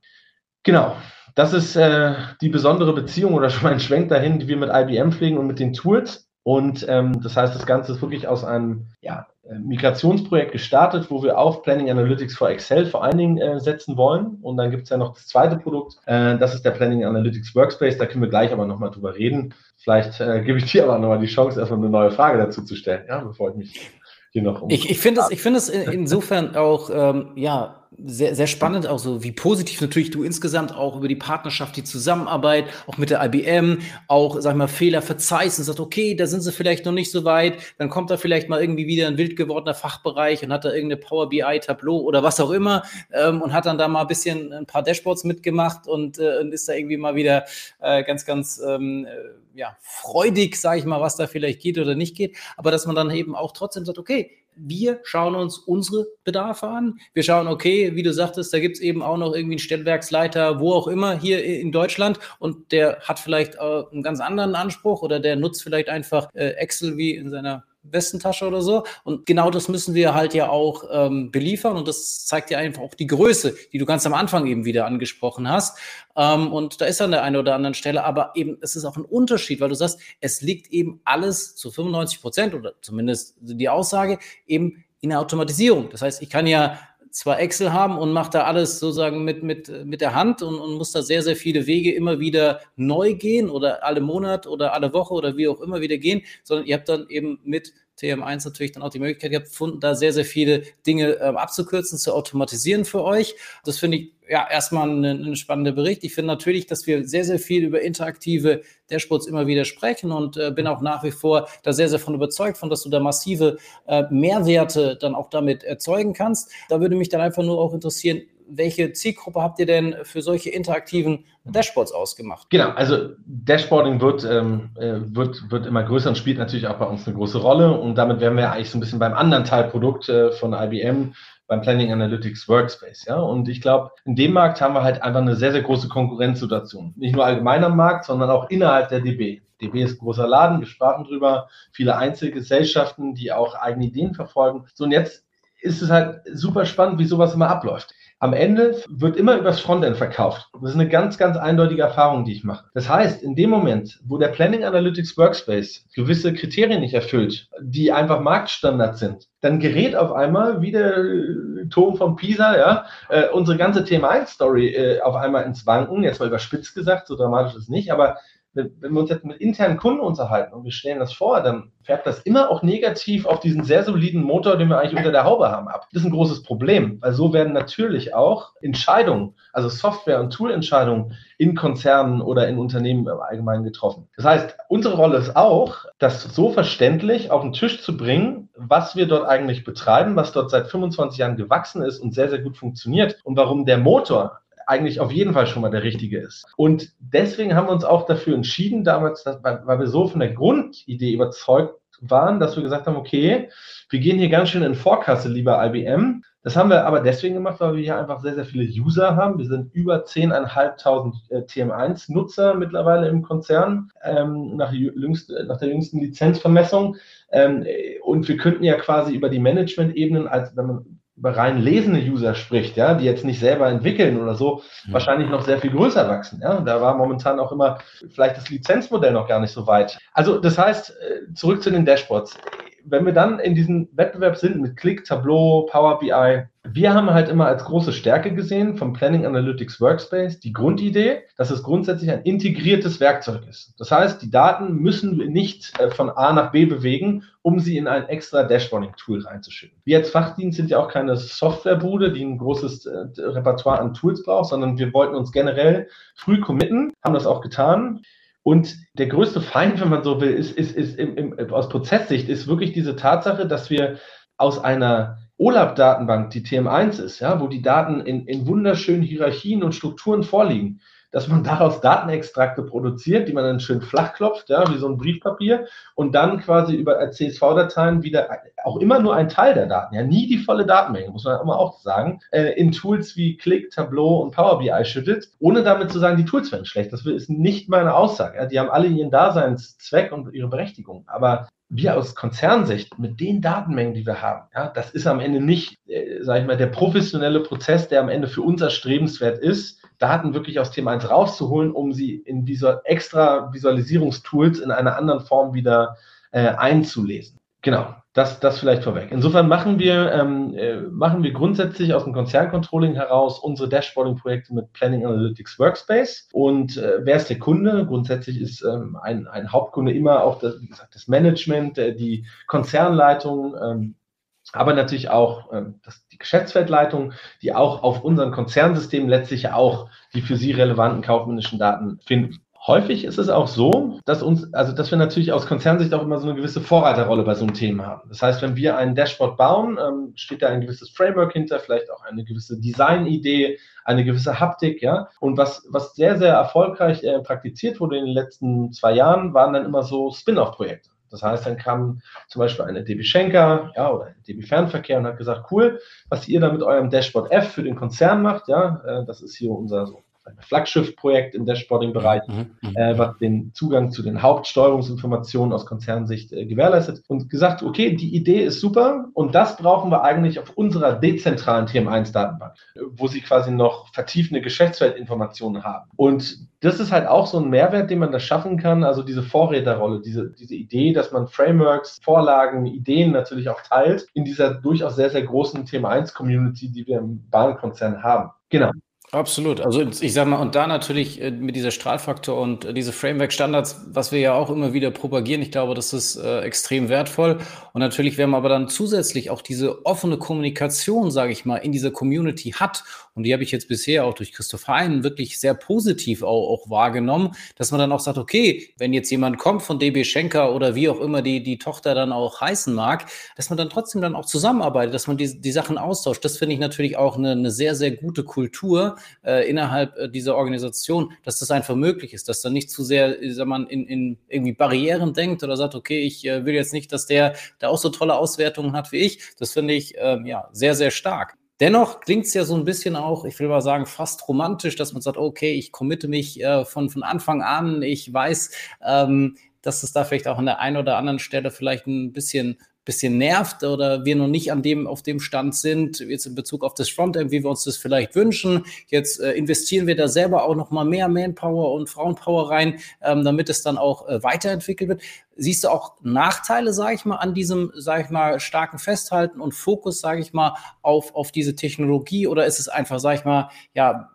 Genau, das ist äh, die besondere Beziehung oder *laughs* schon ein Schwenk dahin, die wir mit IBM pflegen und mit den Tools. Und ähm, das heißt, das Ganze ist wirklich aus einem ja, Migrationsprojekt gestartet, wo wir auf Planning Analytics for Excel vor allen Dingen äh, setzen wollen. Und dann gibt es ja noch das zweite Produkt, äh, das ist der Planning Analytics Workspace. Da können wir gleich aber nochmal drüber reden. Vielleicht äh, gebe ich *laughs* dir aber nochmal die Chance, erstmal eine neue Frage dazu zu stellen, ja, bevor ich mich hier noch um. Ich, ich finde es, ich find es *laughs* insofern auch, ähm, ja, sehr, sehr spannend, auch so wie positiv natürlich du insgesamt auch über die Partnerschaft, die Zusammenarbeit, auch mit der IBM, auch, sag ich mal, Fehler verzeihst und sagst, okay, da sind sie vielleicht noch nicht so weit, dann kommt da vielleicht mal irgendwie wieder ein wild gewordener Fachbereich und hat da irgendeine Power BI Tableau oder was auch immer ähm, und hat dann da mal ein bisschen ein paar Dashboards mitgemacht und, äh, und ist da irgendwie mal wieder äh, ganz, ganz ähm, äh, ja, freudig, sage ich mal, was da vielleicht geht oder nicht geht, aber dass man dann eben auch trotzdem sagt, okay, wir schauen uns unsere Bedarfe an. Wir schauen, okay, wie du sagtest, da gibt es eben auch noch irgendwie einen Stellwerksleiter, wo auch immer hier in Deutschland und der hat vielleicht äh, einen ganz anderen Anspruch oder der nutzt vielleicht einfach äh, Excel wie in seiner Westentasche oder so. Und genau das müssen wir halt ja auch ähm, beliefern. Und das zeigt ja einfach auch die Größe, die du ganz am Anfang eben wieder angesprochen hast. Ähm, und da ist an der einen oder anderen Stelle, aber eben, es ist auch ein Unterschied, weil du sagst, es liegt eben alles zu 95 Prozent oder zumindest die Aussage eben in der Automatisierung. Das heißt, ich kann ja zwar Excel haben und mache da alles sozusagen mit, mit, mit der Hand und, und muss da sehr, sehr viele Wege immer wieder neu gehen oder alle Monat oder alle Woche oder wie auch immer wieder gehen, sondern ihr habt dann eben mit TM1 natürlich dann auch die Möglichkeit gefunden, da sehr, sehr viele Dinge ähm, abzukürzen, zu automatisieren für euch. Das finde ich ja erstmal ein, ein spannender Bericht. Ich finde natürlich, dass wir sehr, sehr viel über interaktive Dashboards immer wieder sprechen und äh, bin auch nach wie vor da sehr, sehr von überzeugt, von dass du da massive äh, Mehrwerte dann auch damit erzeugen kannst. Da würde mich dann einfach nur auch interessieren, welche Zielgruppe habt ihr denn für solche interaktiven Dashboards ausgemacht? Genau, also Dashboarding wird, ähm, äh, wird, wird immer größer und spielt natürlich auch bei uns eine große Rolle. Und damit wären wir eigentlich so ein bisschen beim anderen Teilprodukt äh, von IBM, beim Planning Analytics Workspace. Ja? Und ich glaube, in dem Markt haben wir halt einfach eine sehr, sehr große Konkurrenzsituation. Nicht nur allgemein am Markt, sondern auch innerhalb der DB. DB ist ein großer Laden, wir sprachen drüber, viele Einzelgesellschaften, die auch eigene Ideen verfolgen. So, und jetzt ist es halt super spannend, wie sowas immer abläuft. Am Ende wird immer übers Frontend verkauft. Das ist eine ganz, ganz eindeutige Erfahrung, die ich mache. Das heißt, in dem Moment, wo der Planning Analytics Workspace gewisse Kriterien nicht erfüllt, die einfach Marktstandard sind, dann gerät auf einmal wie der Turm von Pisa, ja, äh, unsere ganze Thema 1 Story äh, auf einmal ins Wanken. Jetzt mal überspitzt gesagt, so dramatisch ist es nicht, aber wenn, wir uns jetzt mit internen Kunden unterhalten und wir stellen das vor, dann färbt das immer auch negativ auf diesen sehr soliden Motor, den wir eigentlich unter der Haube haben, ab. Das ist ein großes Problem, weil so werden natürlich auch Entscheidungen, also Software- und Toolentscheidungen in Konzernen oder in Unternehmen im Allgemeinen getroffen. Das heißt, unsere Rolle ist auch, das so verständlich auf den Tisch zu bringen, was wir dort eigentlich betreiben, was dort seit 25 Jahren gewachsen ist und sehr, sehr gut funktioniert und warum der Motor eigentlich auf jeden Fall schon mal der richtige ist. Und deswegen haben wir uns auch dafür entschieden, damals, weil, wir so von der Grundidee überzeugt waren, dass wir gesagt haben, okay, wir gehen hier ganz schön in Vorkasse, lieber IBM. Das haben wir aber deswegen gemacht, weil wir hier einfach sehr, sehr viele User haben. Wir sind über 10.500 äh, TM1-Nutzer mittlerweile im Konzern ähm, nach, jüngst, nach, der jüngsten Lizenzvermessung. Ähm, und wir könnten ja quasi über die Management-Ebenen, als wenn man über rein lesende User spricht, ja, die jetzt nicht selber entwickeln oder so, mhm. wahrscheinlich noch sehr viel größer wachsen. Ja. Da war momentan auch immer vielleicht das Lizenzmodell noch gar nicht so weit. Also das heißt, äh, zurück zu den Dashboards wenn wir dann in diesem Wettbewerb sind mit Click, Tableau, Power BI, wir haben halt immer als große Stärke gesehen vom Planning Analytics Workspace die Grundidee, dass es grundsätzlich ein integriertes Werkzeug ist. Das heißt, die Daten müssen wir nicht äh, von A nach B bewegen, um sie in ein extra Dashboarding-Tool reinzuschütten. Wir als Fachdienst sind ja auch keine Softwarebude, die ein großes äh, Repertoire an Tools braucht, sondern wir wollten uns generell früh committen, haben das auch getan. Und der größte Feind, wenn man so will, ist, ist, ist im, im, aus Prozesssicht, ist wirklich diese Tatsache, dass wir aus einer OLAP-Datenbank, die TM1 ist, ja, wo die Daten in, in wunderschönen Hierarchien und Strukturen vorliegen, dass man daraus Datenextrakte produziert, die man dann schön flach klopft, ja, wie so ein Briefpapier, und dann quasi über CSV-Dateien wieder auch immer nur ein Teil der Daten, ja, nie die volle Datenmenge, muss man immer auch sagen, äh, in Tools wie Click, Tableau und Power BI schüttet, ohne damit zu sagen, die Tools wären schlecht. Das ist nicht meine Aussage. Ja. Die haben alle ihren Daseinszweck und ihre Berechtigung. Aber wir aus Konzernsicht mit den Datenmengen, die wir haben, ja, das ist am Ende nicht, äh, sage ich mal, der professionelle Prozess, der am Ende für uns erstrebenswert ist, Daten wirklich aus Thema 1 rauszuholen, um sie in diese extra Visualisierungstools in einer anderen Form wieder äh, einzulesen. Genau, das, das vielleicht vorweg. Insofern machen wir, ähm, äh, machen wir grundsätzlich aus dem Konzerncontrolling heraus unsere Dashboarding-Projekte mit Planning Analytics Workspace. Und äh, wer ist der Kunde? Grundsätzlich ist ähm, ein, ein Hauptkunde immer auch das, wie gesagt, das Management, äh, die Konzernleitung, ähm, aber natürlich auch ähm, das, die Geschäftsfeldleitung, die auch auf unseren Konzernsystem letztlich auch die für sie relevanten kaufmännischen Daten finden. Häufig ist es auch so, dass uns, also dass wir natürlich aus Konzernsicht auch immer so eine gewisse Vorreiterrolle bei so einem Thema haben. Das heißt, wenn wir ein Dashboard bauen, ähm, steht da ein gewisses Framework hinter, vielleicht auch eine gewisse Designidee, eine gewisse Haptik, ja. Und was, was sehr, sehr erfolgreich äh, praktiziert wurde in den letzten zwei Jahren, waren dann immer so Spin-off-Projekte. Das heißt, dann kam zum Beispiel eine DB Schenker ja, oder eine DB Fernverkehr und hat gesagt, cool, was ihr da mit eurem Dashboard F für den Konzern macht, ja, äh, das ist hier unser so Flaggschiff-Projekt im Dashboarding-Bereich, mhm, mhm. äh, was den Zugang zu den Hauptsteuerungsinformationen aus Konzernsicht äh, gewährleistet und gesagt, okay, die Idee ist super und das brauchen wir eigentlich auf unserer dezentralen TM1-Datenbank, wo sie quasi noch vertiefende Geschäftsfeldinformationen haben. Und das ist halt auch so ein Mehrwert, den man da schaffen kann, also diese Vorräterrolle, diese, diese Idee, dass man Frameworks, Vorlagen, Ideen natürlich auch teilt in dieser durchaus sehr, sehr großen TM1-Community, die wir im Bahnkonzern haben. Genau. Absolut. Also ich sage mal, und da natürlich äh, mit dieser Strahlfaktor und äh, diese Framework-Standards, was wir ja auch immer wieder propagieren, ich glaube, das ist äh, extrem wertvoll. Und natürlich, wenn man aber dann zusätzlich auch diese offene Kommunikation, sage ich mal, in dieser Community hat, und die habe ich jetzt bisher auch durch Christoph Hein wirklich sehr positiv auch, auch, wahrgenommen, dass man dann auch sagt, okay, wenn jetzt jemand kommt von DB Schenker oder wie auch immer die, die Tochter dann auch heißen mag, dass man dann trotzdem dann auch zusammenarbeitet, dass man die, die Sachen austauscht. Das finde ich natürlich auch eine, eine sehr, sehr gute Kultur äh, innerhalb äh, dieser Organisation, dass das einfach möglich ist, dass dann nicht zu sehr, sag mal, in, in irgendwie Barrieren denkt oder sagt, okay, ich äh, will jetzt nicht, dass der da auch so tolle Auswertungen hat wie ich. Das finde ich ähm, ja sehr, sehr stark. Dennoch klingt es ja so ein bisschen auch, ich will mal sagen, fast romantisch, dass man sagt, okay, ich committe mich äh, von, von Anfang an, ich weiß, ähm, dass es da vielleicht auch an der einen oder anderen Stelle vielleicht ein bisschen bisschen nervt oder wir noch nicht an dem, auf dem Stand sind, jetzt in Bezug auf das Frontend, wie wir uns das vielleicht wünschen. Jetzt äh, investieren wir da selber auch noch mal mehr Manpower und Frauenpower rein, ähm, damit es dann auch äh, weiterentwickelt wird. Siehst du auch Nachteile, sage ich mal, an diesem, sage ich mal, starken Festhalten und Fokus, sage ich mal, auf, auf diese Technologie oder ist es einfach, sage ich mal, ja,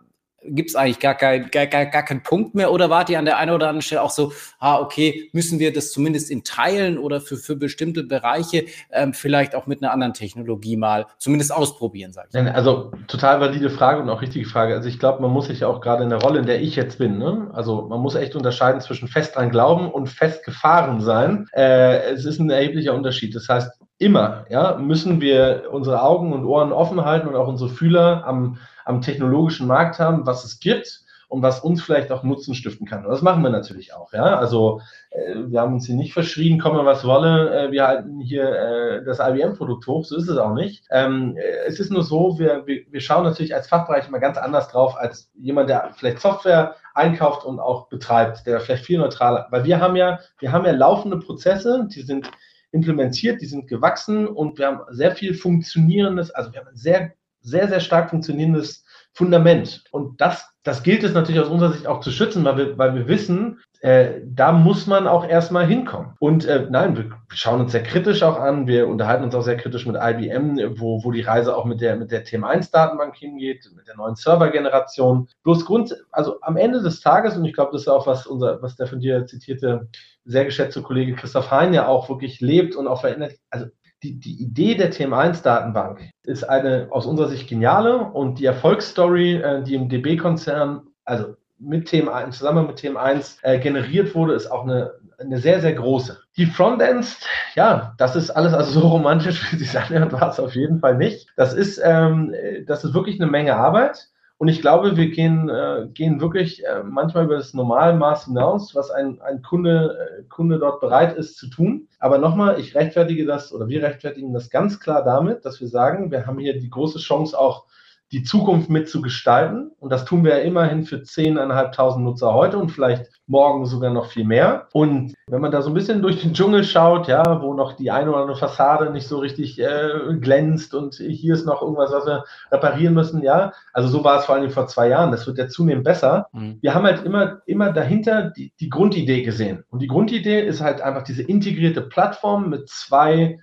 gibt es eigentlich gar, kein, gar, gar, gar keinen Punkt mehr oder wart ihr an der einen oder anderen Stelle auch so, ah, okay, müssen wir das zumindest in Teilen oder für, für bestimmte Bereiche ähm, vielleicht auch mit einer anderen Technologie mal zumindest ausprobieren, sag ich. Also total valide Frage und auch richtige Frage. Also ich glaube, man muss sich auch gerade in der Rolle, in der ich jetzt bin, ne? also man muss echt unterscheiden zwischen fest dran glauben und fest gefahren sein. Äh, es ist ein erheblicher Unterschied. Das heißt, immer, ja, müssen wir unsere Augen und Ohren offen halten und auch unsere Fühler am, am technologischen Markt haben, was es gibt und was uns vielleicht auch Nutzen stiften kann. Und das machen wir natürlich auch. Ja? Also äh, wir haben uns hier nicht verschrien, komme was wolle, äh, wir halten hier äh, das IBM-Produkt hoch, so ist es auch nicht. Ähm, äh, es ist nur so, wir, wir, wir schauen natürlich als Fachbereich immer ganz anders drauf als jemand, der vielleicht Software einkauft und auch betreibt, der vielleicht viel neutraler, weil wir haben ja, wir haben ja laufende Prozesse, die sind implementiert, die sind gewachsen und wir haben sehr viel funktionierendes, also wir haben ein sehr, sehr, sehr stark funktionierendes Fundament. Und das, das gilt es natürlich aus unserer Sicht auch zu schützen, weil wir, weil wir wissen, äh, da muss man auch erstmal hinkommen. Und äh, nein, wir schauen uns sehr kritisch auch an. Wir unterhalten uns auch sehr kritisch mit IBM, wo, wo die Reise auch mit der, mit der TM1-Datenbank hingeht, mit der neuen Servergeneration. Bloß Grund, also am Ende des Tages, und ich glaube, das ist auch, was unser, was der von dir zitierte, sehr geschätzte Kollege Christoph Hein ja auch wirklich lebt und auch verändert. Also die, die Idee der TM1-Datenbank ist eine aus unserer Sicht geniale und die Erfolgsstory, äh, die im DB-Konzern, also mit TM1, zusammen mit TM1 äh, generiert wurde, ist auch eine, eine sehr, sehr große. Die Frontends, ja, das ist alles also so romantisch, *laughs* wie sie sein war es auf jeden Fall nicht. Das ist, ähm, das ist wirklich eine Menge Arbeit. Und ich glaube, wir gehen, äh, gehen wirklich äh, manchmal über das Normalmaß hinaus, was ein, ein Kunde, äh, Kunde dort bereit ist zu tun. Aber nochmal, ich rechtfertige das oder wir rechtfertigen das ganz klar damit, dass wir sagen, wir haben hier die große Chance auch die Zukunft mitzugestalten. Und das tun wir ja immerhin für 10.500 Nutzer heute und vielleicht morgen sogar noch viel mehr. Und wenn man da so ein bisschen durch den Dschungel schaut, ja, wo noch die eine oder andere Fassade nicht so richtig äh, glänzt und hier ist noch irgendwas, was wir reparieren müssen, ja. Also so war es vor allem vor zwei Jahren. Das wird ja zunehmend besser. Mhm. Wir haben halt immer, immer dahinter die, die Grundidee gesehen. Und die Grundidee ist halt einfach diese integrierte Plattform mit zwei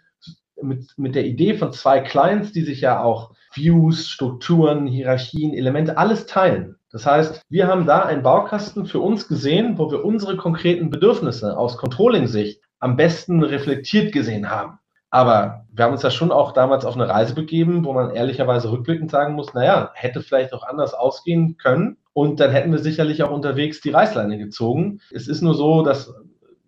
mit, mit der Idee von zwei Clients, die sich ja auch Views, Strukturen, Hierarchien, Elemente, alles teilen. Das heißt, wir haben da einen Baukasten für uns gesehen, wo wir unsere konkreten Bedürfnisse aus Controlling-Sicht am besten reflektiert gesehen haben. Aber wir haben uns ja schon auch damals auf eine Reise begeben, wo man ehrlicherweise rückblickend sagen muss, naja, hätte vielleicht auch anders ausgehen können. Und dann hätten wir sicherlich auch unterwegs die Reißleine gezogen. Es ist nur so, dass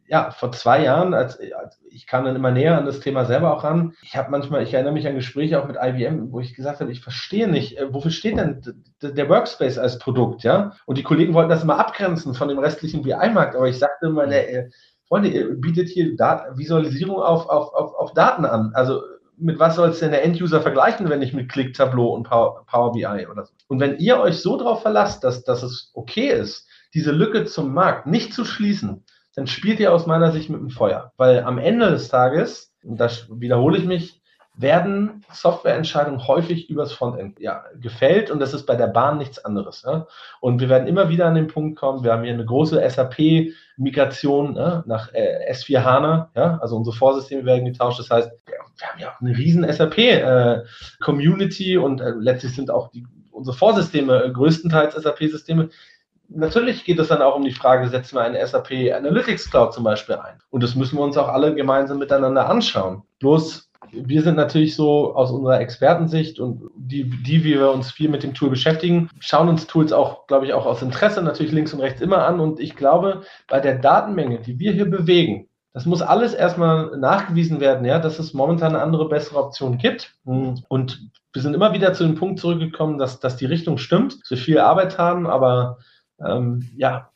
ja, vor zwei Jahren, als, als, ich kam dann immer näher an das Thema selber auch ran. Ich habe manchmal, ich erinnere mich an Gespräche auch mit IBM, wo ich gesagt habe, ich verstehe nicht, äh, wofür steht denn der Workspace als Produkt, ja? Und die Kollegen wollten das immer abgrenzen von dem restlichen BI-Markt, aber ich sagte immer, der, äh, Freunde, ihr bietet hier Dat Visualisierung auf, auf, auf, auf Daten an. Also mit was soll es denn der End-User vergleichen, wenn ich mit Click, Tableau und Power, Power BI oder so? Und wenn ihr euch so darauf verlasst, dass, dass es okay ist, diese Lücke zum Markt nicht zu schließen, dann spielt ihr aus meiner Sicht mit dem Feuer. Weil am Ende des Tages, und das wiederhole ich mich, werden Softwareentscheidungen häufig übers Frontend ja, gefällt und das ist bei der Bahn nichts anderes. Ja? Und wir werden immer wieder an den Punkt kommen, wir haben hier eine große SAP-Migration ne, nach äh, S4 HANA, ja? also unsere Vorsysteme werden getauscht, das heißt, wir, wir haben ja auch eine riesen SAP-Community äh, und äh, letztlich sind auch die, unsere Vorsysteme äh, größtenteils SAP-Systeme, natürlich geht es dann auch um die Frage, setzen wir eine SAP Analytics Cloud zum Beispiel ein? Und das müssen wir uns auch alle gemeinsam miteinander anschauen. Bloß, wir sind natürlich so aus unserer Expertensicht und die, die, wir uns viel mit dem Tool beschäftigen, schauen uns Tools auch, glaube ich, auch aus Interesse natürlich links und rechts immer an. Und ich glaube, bei der Datenmenge, die wir hier bewegen, das muss alles erstmal nachgewiesen werden, ja, dass es momentan eine andere, bessere Option gibt. Und wir sind immer wieder zu dem Punkt zurückgekommen, dass, dass die Richtung stimmt, dass wir viel Arbeit haben, aber ähm, ja,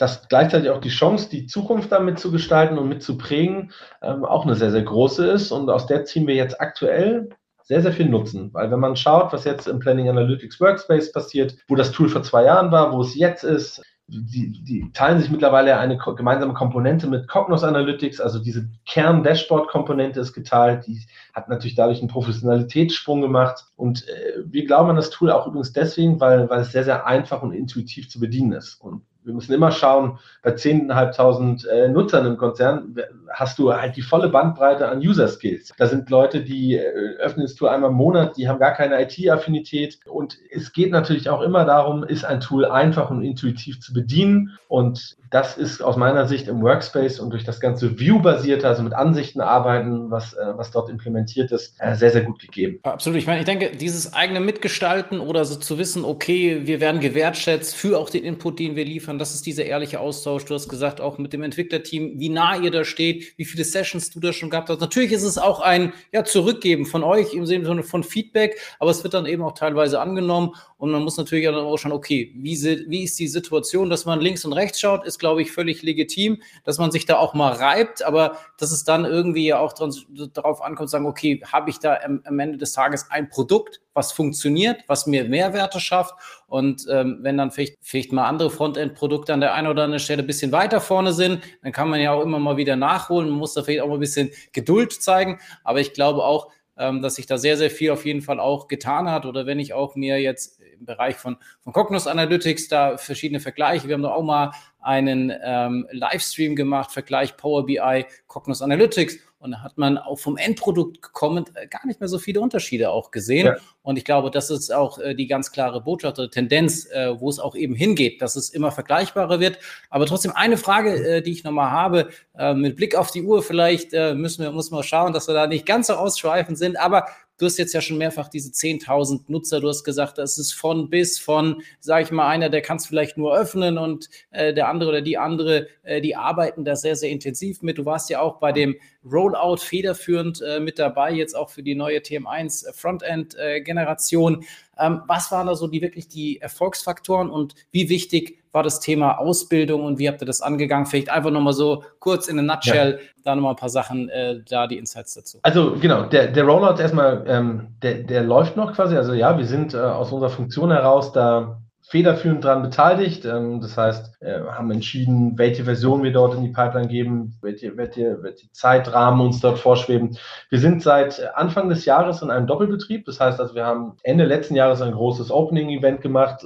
dass gleichzeitig auch die Chance, die Zukunft damit zu gestalten und mitzuprägen, ähm, auch eine sehr, sehr große ist. Und aus der ziehen wir jetzt aktuell sehr, sehr viel Nutzen. Weil wenn man schaut, was jetzt im Planning Analytics Workspace passiert, wo das Tool vor zwei Jahren war, wo es jetzt ist, die, die teilen sich mittlerweile eine gemeinsame Komponente mit Cognos Analytics, also diese Kern-Dashboard-Komponente ist geteilt, die hat natürlich dadurch einen Professionalitätssprung gemacht. Und äh, wir glauben an das Tool auch übrigens deswegen, weil, weil es sehr, sehr einfach und intuitiv zu bedienen ist. Und wir müssen immer schauen, bei 10.500 äh, Nutzern im Konzern hast du halt die volle Bandbreite an User Skills. Da sind Leute, die äh, öffnen das Tool einmal im Monat, die haben gar keine IT-Affinität. Und es geht natürlich auch immer darum, ist ein Tool einfach und intuitiv zu bedienen. Und das ist aus meiner Sicht im Workspace und durch das ganze View-basierte, also mit Ansichten arbeiten, was, äh, was dort implementiert ist, äh, sehr, sehr gut gegeben. Absolut. Ich meine, ich denke, dieses eigene Mitgestalten oder so zu wissen, okay, wir werden gewertschätzt für auch den Input, den wir liefern, das ist dieser ehrliche Austausch. Du hast gesagt, auch mit dem Entwicklerteam, wie nah ihr da steht, wie viele Sessions du da schon gehabt hast. Natürlich ist es auch ein ja, Zurückgeben von euch im Sinne von Feedback, aber es wird dann eben auch teilweise angenommen und man muss natürlich auch schauen, okay, wie, wie ist die Situation, dass man links und rechts schaut, ist, glaube ich, völlig legitim, dass man sich da auch mal reibt, aber dass es dann irgendwie ja auch darauf ankommt, sagen, okay, habe ich da am, am Ende des Tages ein Produkt, was funktioniert, was mir Mehrwerte schafft. Und ähm, wenn dann vielleicht, vielleicht mal andere Frontend-Produkte an der einen oder anderen Stelle ein bisschen weiter vorne sind, dann kann man ja auch immer mal wieder nachholen. Man muss da vielleicht auch mal ein bisschen Geduld zeigen. Aber ich glaube auch, ähm, dass sich da sehr, sehr viel auf jeden Fall auch getan hat. Oder wenn ich auch mir jetzt im Bereich von, von Cognos Analytics da verschiedene Vergleiche, wir haben da auch mal einen ähm, Livestream gemacht, Vergleich Power BI, Cognos Analytics. Und da hat man auch vom Endprodukt kommend äh, gar nicht mehr so viele Unterschiede auch gesehen. Ja. Und ich glaube, das ist auch äh, die ganz klare Botschaft oder Tendenz, äh, wo es auch eben hingeht, dass es immer vergleichbarer wird. Aber trotzdem eine Frage, die ich nochmal habe, mit Blick auf die Uhr, vielleicht müssen wir, muss man schauen, dass wir da nicht ganz so ausschweifend sind. Aber Du hast jetzt ja schon mehrfach diese 10.000 Nutzer. Du hast gesagt, das ist von bis von, sage ich mal, einer, der kann es vielleicht nur öffnen und äh, der andere oder die andere, äh, die arbeiten da sehr, sehr intensiv mit. Du warst ja auch bei dem Rollout federführend äh, mit dabei, jetzt auch für die neue TM1 Frontend-Generation. Ähm, was waren da so die wirklich die Erfolgsfaktoren und wie wichtig war das Thema Ausbildung und wie habt ihr das angegangen? Vielleicht einfach nochmal so kurz in a nutshell, ja. da nochmal ein paar Sachen, äh, da die Insights dazu. Also genau, der, der Rollout erstmal, ähm, der, der läuft noch quasi. Also ja, wir sind äh, aus unserer Funktion heraus da federführend daran beteiligt. Ähm, das heißt, äh, haben entschieden, welche Version wir dort in die Pipeline geben, welche, welche, welche Zeitrahmen uns dort vorschweben. Wir sind seit Anfang des Jahres in einem Doppelbetrieb. Das heißt, also wir haben Ende letzten Jahres ein großes Opening-Event gemacht,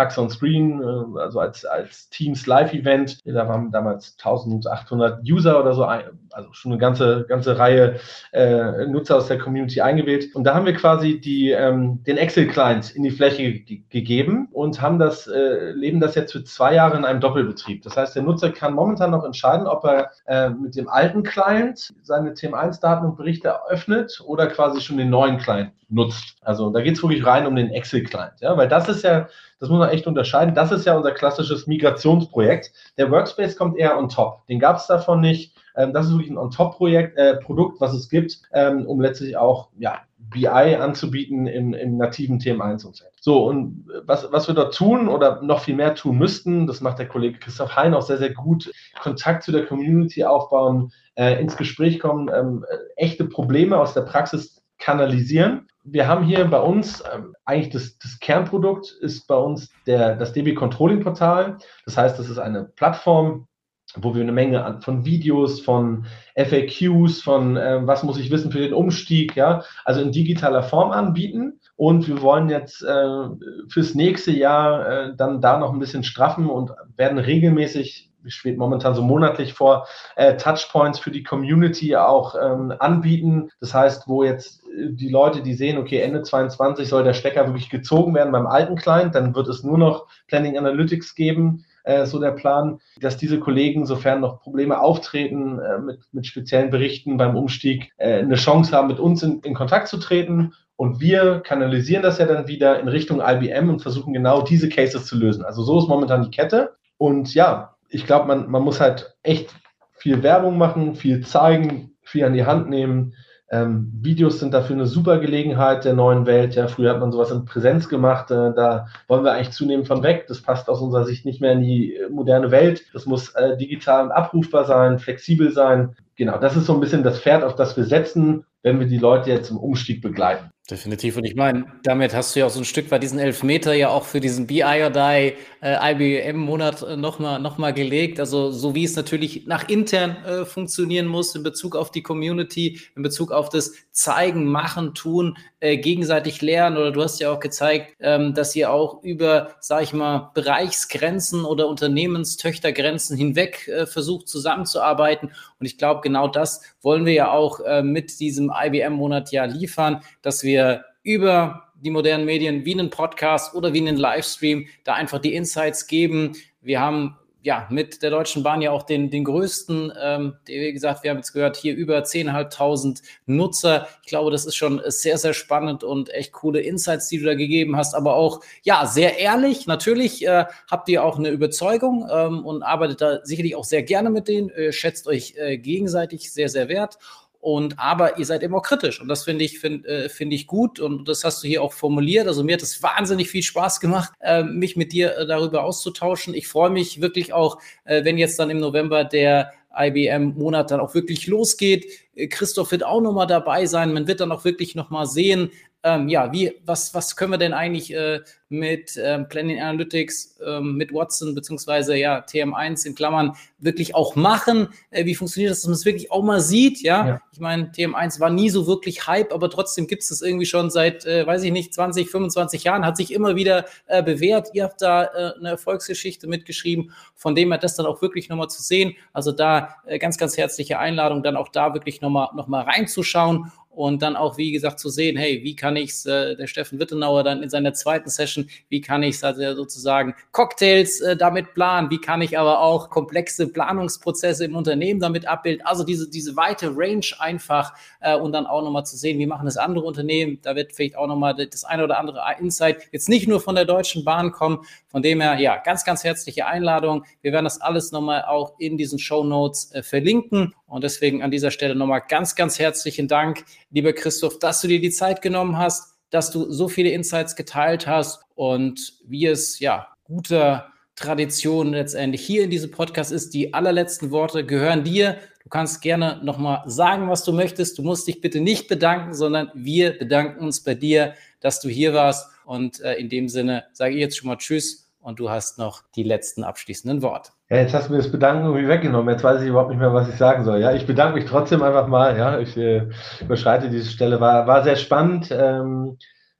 Pax on Screen, äh, also als, als Teams Live-Event. Da waren damals 1800 User oder so, also schon eine ganze, ganze Reihe äh, Nutzer aus der Community eingewählt. Und da haben wir quasi die, ähm, den Excel-Client in die Fläche gegeben und haben das, äh, leben das jetzt für zwei Jahre in einem Doppelbetrieb. Das heißt, der Nutzer kann momentan noch entscheiden, ob er äh, mit dem alten Client seine TM1-Daten und Berichte öffnet oder quasi schon den neuen Client nutzt. Also da geht es wirklich rein um den Excel-Client, ja, weil das ist ja, das muss man echt unterscheiden, das ist ja unser klassisches Migrationsprojekt. Der Workspace kommt eher on top. Den gab es davon nicht. Ähm, das ist wirklich ein On-Top-Projekt, äh, Produkt, was es gibt, ähm, um letztlich auch ja, BI anzubieten im, im nativen TM1-Umfeld. So, und was, was wir dort tun oder noch viel mehr tun müssten, das macht der Kollege Christoph Hein auch sehr, sehr gut, Kontakt zu der Community aufbauen, äh, ins Gespräch kommen, ähm, echte Probleme aus der Praxis kanalisieren. Wir haben hier bei uns ähm, eigentlich das, das, Kernprodukt ist bei uns der, das DB Controlling Portal. Das heißt, das ist eine Plattform, wo wir eine Menge von Videos, von FAQs, von äh, was muss ich wissen für den Umstieg, ja, also in digitaler Form anbieten. Und wir wollen jetzt äh, fürs nächste Jahr äh, dann da noch ein bisschen straffen und werden regelmäßig, steht momentan so monatlich vor, äh, Touchpoints für die Community auch ähm, anbieten. Das heißt, wo jetzt äh, die Leute, die sehen, okay, Ende 22 soll der Stecker wirklich gezogen werden beim alten Client, dann wird es nur noch Planning Analytics geben äh, so der Plan, dass diese Kollegen, sofern noch Probleme auftreten äh, mit, mit speziellen Berichten beim Umstieg, äh, eine Chance haben, mit uns in, in Kontakt zu treten. Und wir kanalisieren das ja dann wieder in Richtung IBM und versuchen genau diese Cases zu lösen. Also so ist momentan die Kette. Und ja, ich glaube, man, man muss halt echt viel Werbung machen, viel zeigen, viel an die Hand nehmen. Ähm, Videos sind dafür eine super Gelegenheit der neuen Welt. Ja, früher hat man sowas in Präsenz gemacht. Äh, da wollen wir eigentlich zunehmend von weg. Das passt aus unserer Sicht nicht mehr in die äh, moderne Welt. Das muss äh, digital und abrufbar sein, flexibel sein. Genau, das ist so ein bisschen das Pferd, auf das wir setzen, wenn wir die Leute jetzt im Umstieg begleiten. Definitiv. Und ich meine, damit hast du ja auch so ein Stück weit diesen Elfmeter ja auch für diesen BI or Die äh, IBM-Monat äh, nochmal noch mal gelegt. Also so wie es natürlich nach intern äh, funktionieren muss in Bezug auf die Community, in Bezug auf das Zeigen, Machen, Tun, äh, gegenseitig lernen. Oder du hast ja auch gezeigt, ähm, dass ihr auch über, sag ich mal, Bereichsgrenzen oder Unternehmenstöchtergrenzen hinweg äh, versucht zusammenzuarbeiten. Und ich glaube, genau das wollen wir ja auch äh, mit diesem IBM-Monat ja liefern, dass wir wir über die modernen Medien wie einen Podcast oder wie einen Livestream da einfach die Insights geben. Wir haben ja, mit der Deutschen Bahn ja auch den, den größten, ähm, wie gesagt, wir haben jetzt gehört, hier über 10.500 Nutzer. Ich glaube, das ist schon sehr, sehr spannend und echt coole Insights, die du da gegeben hast, aber auch, ja, sehr ehrlich. Natürlich äh, habt ihr auch eine Überzeugung ähm, und arbeitet da sicherlich auch sehr gerne mit denen, äh, schätzt euch äh, gegenseitig sehr, sehr wert. Und aber ihr seid immer kritisch und das finde ich finde äh, finde ich gut und das hast du hier auch formuliert. Also mir hat es wahnsinnig viel Spaß gemacht, äh, mich mit dir äh, darüber auszutauschen. Ich freue mich wirklich auch, äh, wenn jetzt dann im November der IBM-Monat dann auch wirklich losgeht. Äh, Christoph wird auch nochmal dabei sein. Man wird dann auch wirklich nochmal sehen, ähm, ja, wie, was, was können wir denn eigentlich äh, mit ähm, Planning Analytics, ähm, mit Watson beziehungsweise ja TM1 in Klammern wirklich auch machen? Äh, wie funktioniert das, dass man es wirklich auch mal sieht? Ja, ja. ich meine, TM1 war nie so wirklich Hype, aber trotzdem gibt es das irgendwie schon seit, äh, weiß ich nicht, 20, 25 Jahren, hat sich immer wieder äh, bewährt. Ihr habt da äh, eine Erfolgsgeschichte mitgeschrieben, von dem her das dann auch wirklich nochmal zu sehen. Also da äh, ganz, ganz herzliche Einladung, dann auch da wirklich nochmal noch mal reinzuschauen und dann auch, wie gesagt, zu sehen, hey, wie kann ich es, äh, der Steffen Wittenauer dann in seiner zweiten Session, wie kann ich also sozusagen Cocktails äh, damit planen, wie kann ich aber auch komplexe Planungsprozesse im Unternehmen damit abbilden, also diese, diese weite Range einfach äh, und dann auch nochmal zu sehen, wie machen es andere Unternehmen, da wird vielleicht auch nochmal das eine oder andere Insight jetzt nicht nur von der Deutschen Bahn kommen, von dem her, ja, ganz, ganz herzliche Einladung. Wir werden das alles nochmal auch in diesen Show Notes äh, verlinken und deswegen an dieser Stelle nochmal ganz, ganz herzlichen Dank lieber Christoph, dass du dir die Zeit genommen hast, dass du so viele Insights geteilt hast und wie es ja guter Tradition letztendlich hier in diesem Podcast ist. Die allerletzten Worte gehören dir. Du kannst gerne nochmal sagen, was du möchtest. Du musst dich bitte nicht bedanken, sondern wir bedanken uns bei dir, dass du hier warst. Und äh, in dem Sinne sage ich jetzt schon mal Tschüss und du hast noch die letzten abschließenden Worte. Ja, jetzt hast du mir das Bedanken irgendwie weggenommen. Jetzt weiß ich überhaupt nicht mehr, was ich sagen soll. Ja, ich bedanke mich trotzdem einfach mal. Ja, ich äh, überschreite diese Stelle. War, war sehr spannend, ähm,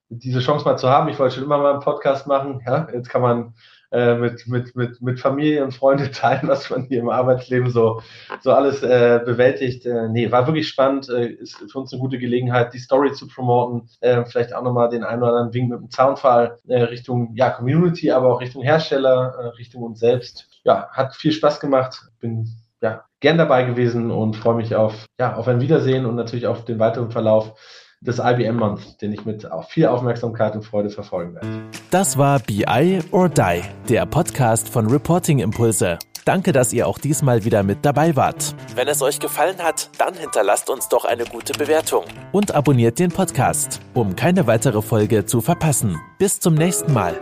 diese Chance mal zu haben. Ich wollte schon immer mal einen Podcast machen. Ja, jetzt kann man äh, mit, mit, mit, mit Familie und Freunde *laughs* teilen, was man hier im Arbeitsleben so, so alles äh, bewältigt. Äh, nee, war wirklich spannend. Äh, ist für uns eine gute Gelegenheit, die Story zu promoten. Äh, vielleicht auch nochmal den einen oder anderen Wink mit dem Zaunfall äh, Richtung ja, Community, aber auch Richtung Hersteller, äh, Richtung uns selbst ja, hat viel Spaß gemacht. Bin ja, gern dabei gewesen und freue mich auf, ja, auf ein Wiedersehen und natürlich auf den weiteren Verlauf des IBM Month, den ich mit viel Aufmerksamkeit und Freude verfolgen werde. Das war BI or Die, der Podcast von Reporting Impulse. Danke, dass ihr auch diesmal wieder mit dabei wart. Wenn es euch gefallen hat, dann hinterlasst uns doch eine gute Bewertung und abonniert den Podcast, um keine weitere Folge zu verpassen. Bis zum nächsten Mal.